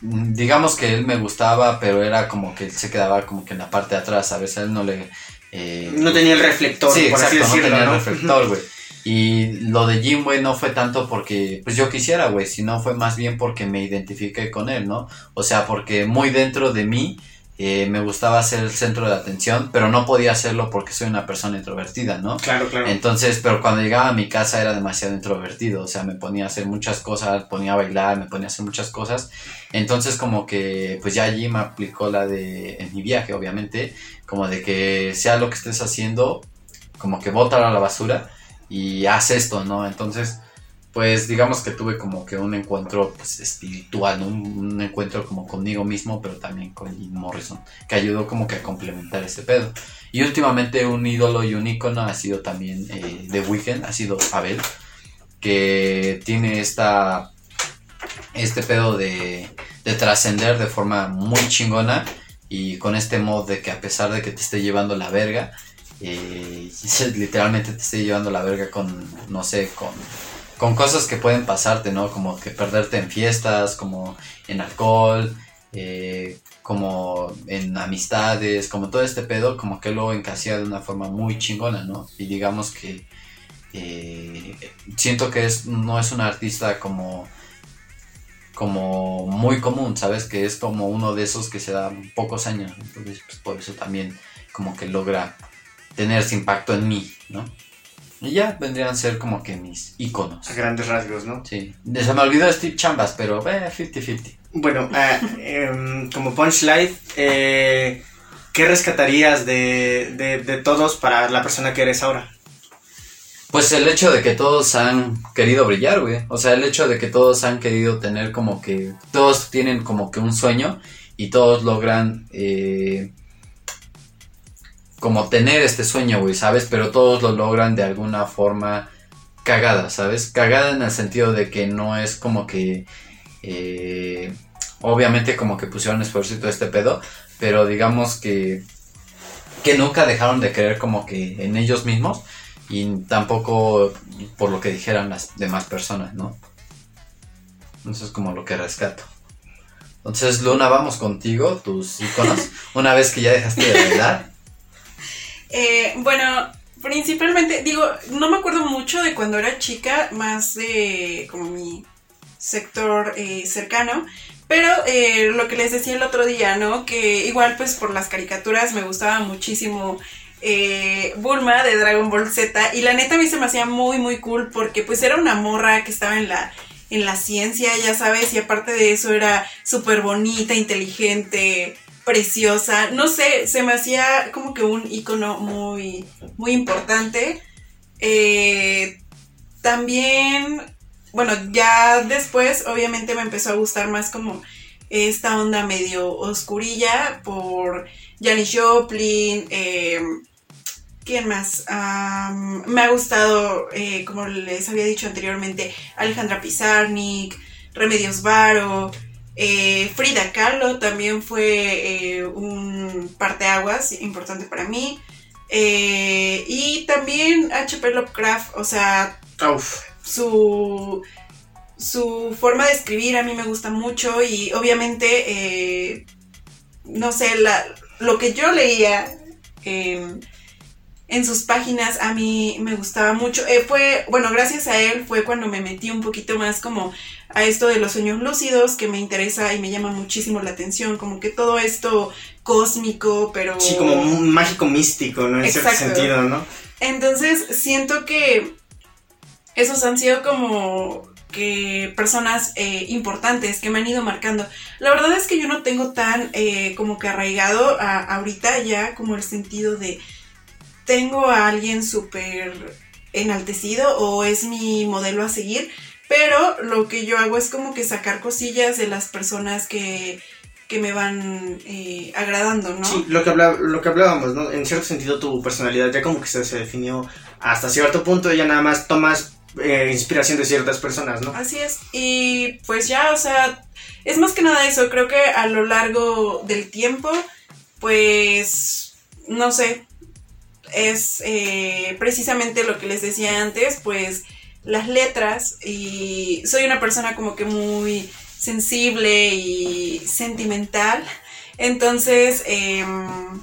mm, digamos que él me gustaba, pero era como que él se quedaba como que en la parte de atrás, a veces él no le... eh, No tenía el reflector, sí, por exacto, así decirlo, no tenía ¿no? el reflector, güey. Y lo de Jim, güey, no fue tanto porque, pues yo quisiera, güey, sino fue más bien porque me identifiqué con él, ¿no? O sea, porque muy dentro de mí eh, me gustaba ser el centro de atención, pero no podía hacerlo porque soy una persona introvertida, ¿no? Claro, claro. Entonces, pero cuando llegaba a mi casa era demasiado introvertido, o sea, me ponía a hacer muchas cosas, ponía a bailar, me ponía a hacer muchas cosas. Entonces, como que, pues ya allí me aplicó la de, en mi viaje, obviamente, como de que sea lo que estés haciendo, como que bótalo a la basura y haz esto, ¿no? Entonces, pues digamos que tuve como que un encuentro pues, espiritual, un, encuentro como conmigo mismo, pero también con Morrison, que ayudó como que a complementar ese pedo. Y últimamente un ídolo y un ícono ha sido también eh, The Weeknd, ha sido Abel, que tiene esta este pedo de, de trascender de forma muy chingona y con este mod de que a pesar de que te esté llevando la verga, eh, literalmente te esté llevando la verga con, no sé, con, con cosas que pueden pasarte, ¿no? Como que perderte en fiestas, como en alcohol, eh, como en amistades, como todo este pedo, como que lo encasilla de una forma muy chingona, ¿no? Y digamos que eh, siento que es, no es un artista como como muy común, ¿sabes? Que es como uno de esos que se da pocos años, entonces pues, por eso también como que logra tener ese impacto en mí, ¿no? Y ya vendrían a ser como que mis iconos. A grandes rasgos, ¿no? Sí. Se me olvidó Steve Chambas, pero eh, 50-50. Bueno, ah, em, como punchline, eh, ¿qué rescatarías de, de, de todos para la persona que eres ahora? Pues el hecho de que todos han querido brillar, güey. O sea, el hecho de que todos han querido tener como que... Todos tienen como que un sueño y todos logran... eh, como tener este sueño, güey, ¿sabes? Pero todos lo logran de alguna forma cagada, ¿sabes? Cagada en el sentido de que no es como que... eh, obviamente como que pusieron esfuerzo y todo este pedo, pero digamos que... Que nunca dejaron de creer como que en ellos mismos y tampoco por lo que dijeran las demás personas, ¿no? Eso es como lo que rescato. Entonces, Luna, vamos contigo, tus iconos. Una vez que ya dejaste de bailar. Eh, bueno, principalmente, digo, no me acuerdo mucho de cuando era chica, más de como mi sector eh, cercano. Pero eh, lo que les decía el otro día, ¿no? Que igual pues por las caricaturas me gustaba muchísimo Bulma de Dragon Ball Z. Y la neta a mí se me hacía muy, muy cool porque pues era una morra que estaba en la, en la ciencia, ya sabes, y aparte de eso era súper bonita, inteligente, preciosa. No sé, se me hacía como que un icono muy, muy importante. Eh, también, bueno, ya después obviamente me empezó a gustar más como esta onda medio oscurilla por Janis Joplin, eh, ¿quién más? Me ha gustado, eh, como les había dicho anteriormente, Alejandra Pizarnik, Remedios Varo, eh, Frida Kahlo también fue eh, un parteaguas importante para mí. Eh, y también H.P. Lovecraft, o sea, Uf. su, su forma de escribir a mí me gusta mucho y obviamente, eh, no sé, la, lo que yo leía en, en sus páginas a mí me gustaba mucho. Eh, fue, bueno, gracias a él fue cuando me metí un poquito más como a esto de los sueños lúcidos, que me interesa y me llama muchísimo la atención, como que todo esto cósmico, pero... Sí, como un mágico místico, ¿no? En cierto sentido, ¿no? Entonces siento que esos han sido como que personas eh, importantes que me han ido marcando. La verdad es que yo no tengo tan eh, como que arraigado a, ahorita ya como el sentido de tengo a alguien súper enaltecido o es mi modelo a seguir, pero lo que yo hago es como que sacar cosillas de las personas que, que me van eh, agradando, ¿no? Sí, lo que, lo que hablábamos, ¿no? En cierto sentido tu personalidad ya como que se, se definió hasta cierto punto, ya nada más tomas eh, inspiración de ciertas personas, ¿no? Así es. Y pues ya, o sea, es más que nada eso. Creo que a lo largo del tiempo, pues, no sé, es eh, precisamente lo que les decía antes, pues las letras y soy una persona como que muy sensible y sentimental. Entonces, em,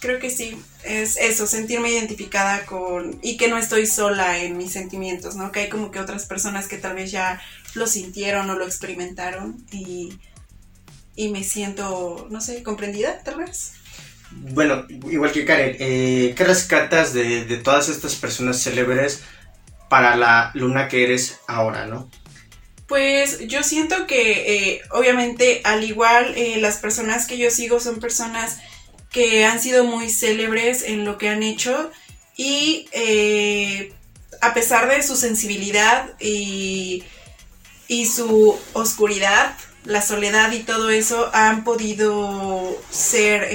creo que sí, es eso, sentirme identificada con y que no estoy sola en mis sentimientos, ¿no? Que hay como que otras personas que tal vez ya lo sintieron o lo experimentaron y, y me siento, no sé, comprendida tal vez. Bueno, igual que Karen, eh, ¿qué rescatas de, de todas estas personas célebres para la luna que eres ahora, no? Pues yo siento que eh, obviamente al igual eh, las personas que yo sigo son personas que han sido muy célebres en lo que han hecho y a pesar de su sensibilidad y, y su oscuridad, la soledad y todo eso han podido ser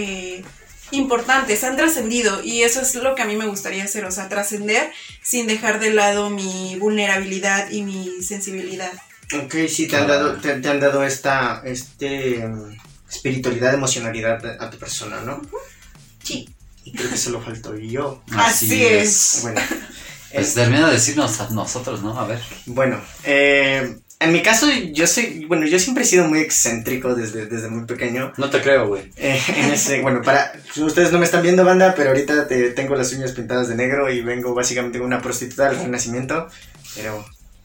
importantes, han trascendido y eso es lo que a mí me gustaría hacer, o sea, trascender sin dejar de lado mi vulnerabilidad y mi sensibilidad. Ok, sí, te han dado, te, te han dado esta este, mm, espiritualidad, emocionalidad a tu persona, ¿no? Sí. Y creo que se lo faltó yo. Así es. Bueno, Pues eh, termina de decirnos a nosotros, ¿no? A ver. bueno eh, en mi caso, yo soy, bueno, yo siempre he sido muy excéntrico desde, desde muy pequeño. No te creo, güey. Eh, en ese, bueno, para, ustedes no me están viendo, banda, pero ahorita te- tengo las uñas pintadas de negro y vengo básicamente con una prostituta del renacimiento. Pero,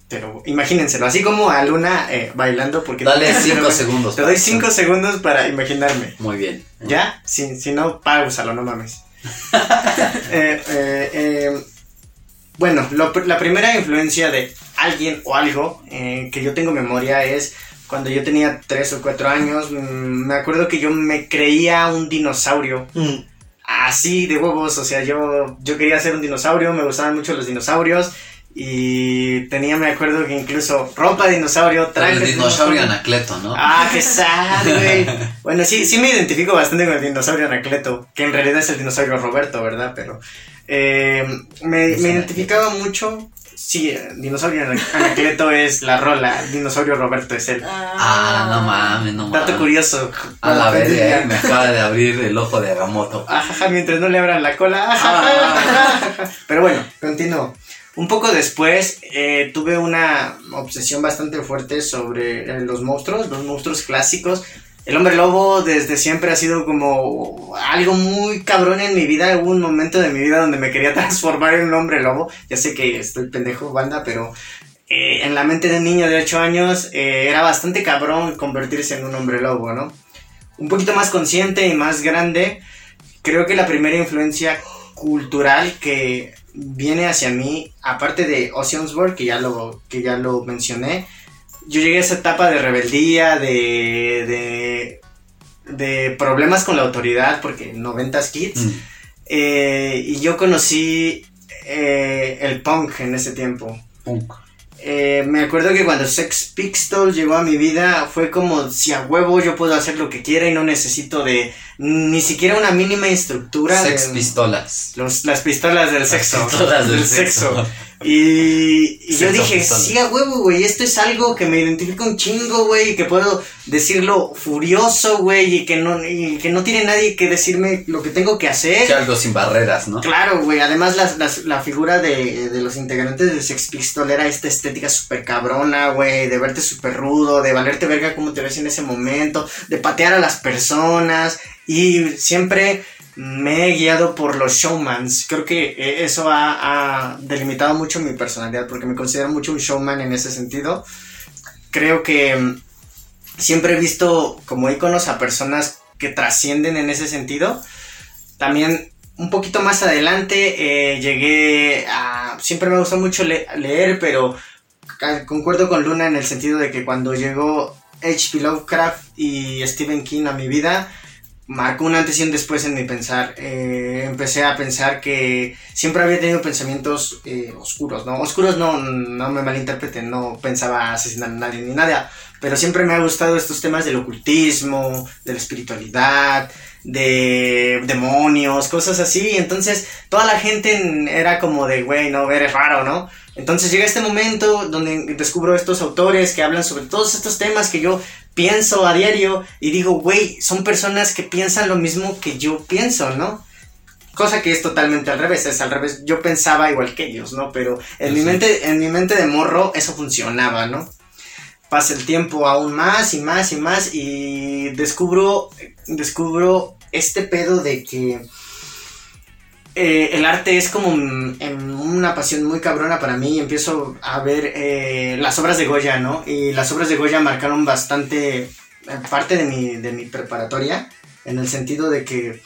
pero imagínenselo, así como a Luna eh, bailando, porque Dale cinco segundos. Te doy cinco segundos para imaginarme. Muy bien. ¿Ya? Si, si no, pausalo, no mames. Eh, eh, eh, bueno, lo la primera influencia de alguien o algo eh, que yo tengo memoria es cuando yo tenía 3 o 4 años. mm, me acuerdo que yo me creía un dinosaurio. Así de huevos, o sea, yo, yo quería ser un dinosaurio, me gustaban mucho los dinosaurios. Y tenía, me acuerdo que incluso ropa de dinosaurio, trajes El de dinosaurio Anacleto, ¿no? Ah, qué sad, güey. Bueno, sí, sí me identifico bastante con el dinosaurio Anacleto, que en realidad es el dinosaurio Roberto, ¿verdad? Pero eh, me, me identificaba mucho. Sí, dinosaurio Ana- Anacleto es la rola, dinosaurio Roberto es él. Ah, no mames, no mames. Dato curioso. A la ya. eh, me acaba de abrir el ojo de Agamotto. Ajaja, mientras no le abran la cola. Ah. ajaja. Pero bueno, continúo. Un poco después eh, tuve una obsesión bastante fuerte sobre eh, los monstruos, los monstruos clásicos. El hombre lobo desde siempre ha sido como algo muy cabrón en mi vida. Hubo un momento de mi vida donde me quería transformar en un hombre lobo. Ya sé que estoy pendejo, banda, pero eh, en la mente de un niño de 8 años eh, era bastante cabrón convertirse en un hombre lobo, ¿no? Un poquito más consciente y más grande, creo que la primera influencia cultural que viene hacia mí, aparte de Osbourne, que ya lo, que ya lo mencioné, yo llegué a esa etapa de rebeldía, de, de, de problemas con la autoridad, porque 90s kids, Mm. eh, y yo conocí eh, el punk en ese tiempo. Punk. Eh, me acuerdo que cuando Sex Pistols llegó a mi vida fue como si a huevo yo puedo hacer lo que quiera y no necesito de ni siquiera una mínima estructura. Sex de- pistolas. los- las pistolas del Las sexo. pistolas del sexo. Y, y yo dije, pistola. sí, a huevo, güey, esto es algo que me identifica un chingo, güey, y que puedo decirlo furioso, güey, y que no y que no tiene nadie que decirme lo que tengo que hacer. Que algo sin barreras, ¿no? Claro, güey, además las- las- la figura de, de los integrantes de Sex Pistol era esta estética súper cabrona, güey, de verte súper rudo, de valerte verga como te ves en ese momento, de patear a las personas, y siempre me he guiado por los showmans. Creo que eh, eso ha, delimitado mucho mi personalidad, porque me considero mucho un showman en ese sentido. Creo que mm, siempre he visto como íconos a personas que trascienden en ese sentido. También un poquito más adelante eh, llegué a... Siempre me gustó mucho le- leer, pero concuerdo con Luna en el sentido de que cuando llegó H.P. Lovecraft y Stephen King a mi vida, marcó un antes y un después en mi pensar. Eh, empecé a pensar que siempre había tenido pensamientos eh, oscuros, ¿no? Oscuros no, no me malinterpreten, no pensaba asesinar a nadie ni nada, pero siempre me ha gustado estos temas del ocultismo, de la espiritualidad, de demonios, cosas así. Entonces, toda la gente en- era como de, güey, no, eres raro, ¿no? Entonces llega este momento donde descubro estos autores que hablan sobre todos estos temas que yo pienso a diario y digo, güey, son personas que piensan lo mismo que yo pienso, ¿no? Cosa que es totalmente al revés, es al revés. Yo pensaba igual que ellos, ¿no? Pero en mi mente, en mi mente de morro, eso funcionaba, ¿no? Pasa el tiempo aún más y más y más y descubro, descubro este pedo de que eh, el arte es como una pasión muy cabrona para mí y empiezo a ver eh, las obras de Goya, ¿no? Y las obras de Goya marcaron bastante eh, parte de mi, de mi preparatoria, en el sentido de que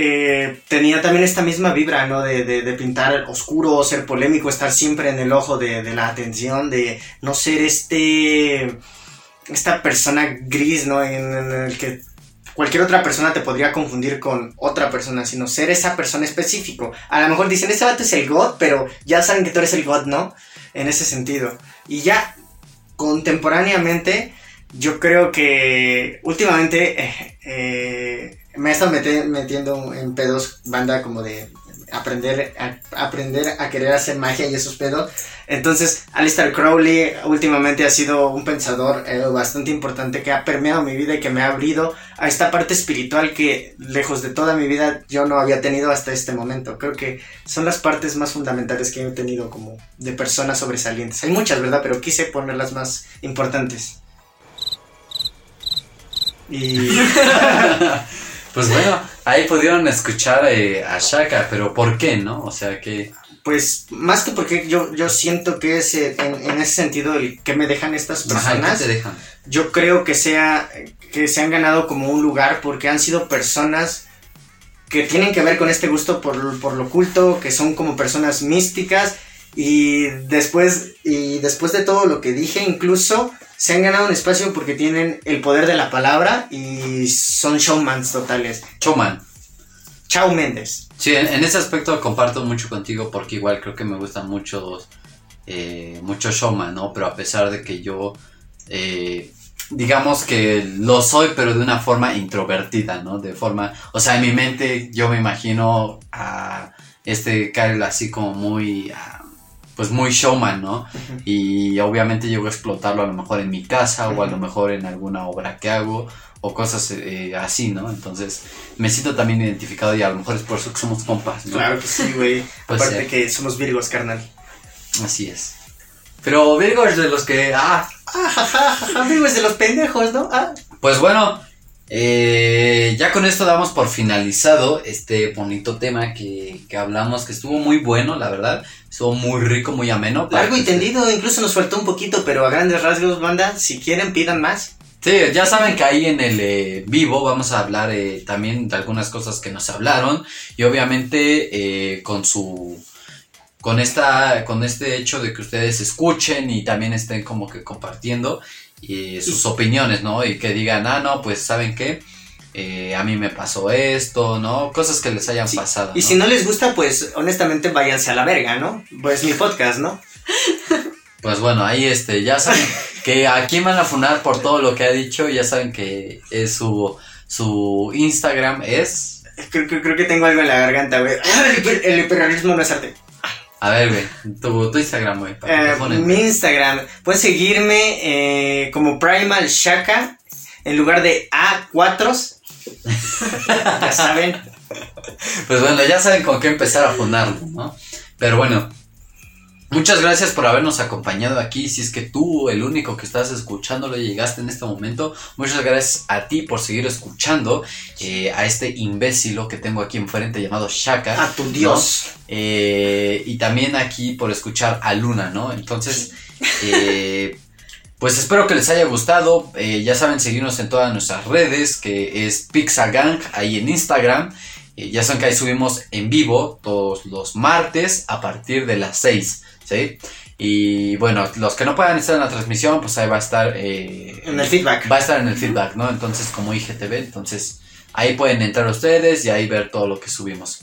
eh, tenía también esta misma vibra, ¿no? De, pintar oscuro, ser polémico, estar siempre en el ojo de, la atención, de no ser este... esta persona gris, ¿no? En, en el que cualquier otra persona te podría confundir con otra persona, sino ser esa persona específico. A lo mejor dicen, este vato es el God, pero ya saben que tú eres el God, ¿no? En ese sentido. Y ya contemporáneamente, yo creo que últimamente eh, eh, me he estado metiendo en pedos banda como de aprender a, aprender a querer hacer magia y esos pedos. Entonces, Alistair Crowley últimamente ha sido un pensador eh, bastante importante que ha permeado mi vida y que me ha abrido a esta parte espiritual que lejos de toda mi vida yo no había tenido hasta este momento. Creo que son las partes más fundamentales que he tenido como de personas sobresalientes. Hay muchas, ¿verdad? Pero quise poner las más importantes. Y Pues bueno, ahí pudieron escuchar eh, a Shaka, pero ¿por qué, no? O sea que... pues más que porque yo, yo siento que es eh, en, en ese sentido el que me dejan estas Ajá, ¿y qué personas. te dejan? yo creo que sea que se han ganado como un lugar porque han sido personas que tienen que ver con este gusto por, por lo oculto, que son como personas místicas y después y después de todo lo que dije incluso se han ganado un espacio porque tienen el poder de la palabra y son showmans totales. Showman. Chao Méndez. Sí, en, en ese aspecto comparto mucho contigo porque igual creo que me gustan muchos, eh, mucho showman, ¿no? Pero a pesar de que yo, eh, digamos que lo soy, pero de una forma introvertida, ¿no? De forma, o sea, en mi mente yo me imagino a este Kyle así como muy, ah, pues muy showman, ¿no? Y obviamente llego a explotarlo a lo mejor en mi casa o a lo mejor en alguna obra que hago o cosas eh, así, ¿no? Entonces me siento también identificado y a lo mejor es por eso que somos compas, ¿no? Claro que sí, güey. Pues Aparte que somos virgos, carnal. Así es. Pero Virgo es de los que, ah, Ah, ja, ja, ja, ja, Virgo es de los pendejos, ¿no? Ah. pues bueno, eh, ya con esto damos por finalizado este bonito tema que, que hablamos, que estuvo muy bueno, la verdad, estuvo muy rico, muy ameno. Largo y tendido, incluso nos faltó un poquito, pero a grandes rasgos, banda, si quieren pidan más. Sí, ya saben que ahí en el eh, vivo vamos a hablar eh, también de algunas cosas que nos hablaron y obviamente eh, con su con esta con este hecho de que ustedes escuchen y también estén como que compartiendo eh, sus opiniones, ¿no? Y que digan, ah, no, pues saben qué, Eh, a mí me pasó esto, ¿no? Cosas que les hayan Sí, pasado. Y si no les gusta, pues honestamente váyanse a la verga, ¿no? Pues mi podcast, ¿no? Pues bueno, ahí este, ya saben que a quién van a funar por todo lo que ha dicho, ya saben que es su, Su Instagram es. Creo, creo- creo que tengo algo en la garganta, güey. Ah, El, el hiperrealismo no es arte. A ver, güey, tu, tu Instagram, güey. Eh, mi Instagram. Pueden seguirme eh, como Primal Shaka en lugar de A4. ya saben. Pues bueno, ya saben con qué empezar a fundarlo, ¿no? Pero bueno, muchas gracias por habernos acompañado aquí. Si es que tú, el único que estás escuchándolo, llegaste en este momento, muchas gracias a ti por seguir escuchando eh, a este imbécilo que tengo aquí enfrente llamado Shaka. A tu Dios. Eh, y también aquí por escuchar a Luna, ¿no? Entonces, eh, pues espero que les haya gustado. Ya saben, seguirnos en todas nuestras redes, que es Pixagang, ahí en Instagram. Ya saben que ahí subimos en vivo todos los martes a partir de las 6, ¿sí? Y bueno, los que no puedan estar en la transmisión, pues ahí va a estar... eh, En el feedback. Va a estar en el feedback, ¿no? Entonces, como IGTV, entonces ahí pueden entrar ustedes y ahí ver todo lo que subimos.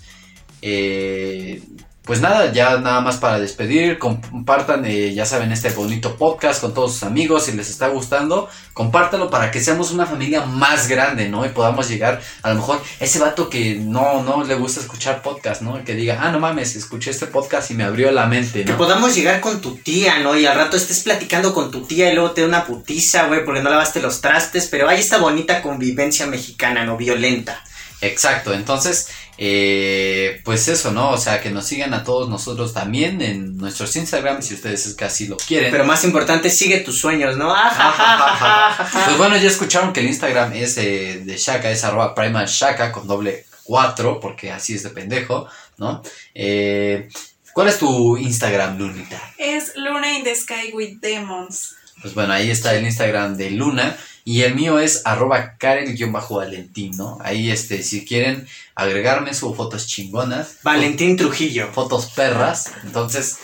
Eh, pues nada, ya nada más para despedir, compartan, eh, ya saben, este bonito podcast con todos sus amigos, si les está gustando, compártalo para que seamos una familia más grande, ¿no? Y podamos llegar, a lo mejor, ese vato que no, no le gusta escuchar podcast, ¿no? Que diga, ah, no mames, escuché este podcast y me abrió la mente, Que ¿no? podamos llegar con tu tía, ¿no? Y al rato estés platicando con tu tía y luego te da una putiza, güey, porque no lavaste los trastes. Pero hay esta bonita convivencia mexicana, ¿no? Violenta. Exacto, entonces, eh, pues eso, ¿no? O sea, que nos sigan a todos nosotros también en nuestros Instagram, si ustedes es que así lo quieren. Pero más importante, sigue tus sueños, ¿no? Ah. Pues bueno, ya escucharon que el Instagram es eh, de Shaka, es arroba primal Shaka con doble 4, porque así es de pendejo, ¿no? Eh, ¿Cuál es tu Instagram, Lunita? Es Luna in the Sky with Demons. Pues bueno, ahí está el Instagram de Luna. Y el mío es arroba Karen-Valentín, ¿no? Ahí, este, si quieren agregarme, subo fotos chingonas. Valentín Trujillo. Fotos perras. Entonces,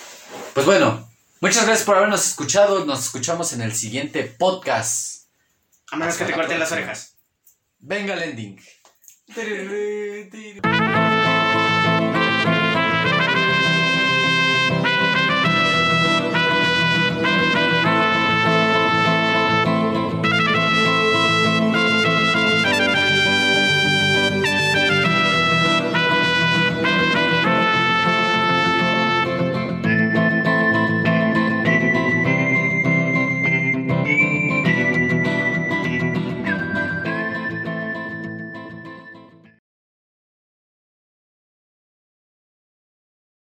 pues bueno, muchas gracias por habernos escuchado. Nos escuchamos en el siguiente podcast. A menos que te la corten las orejas. Venga el ending.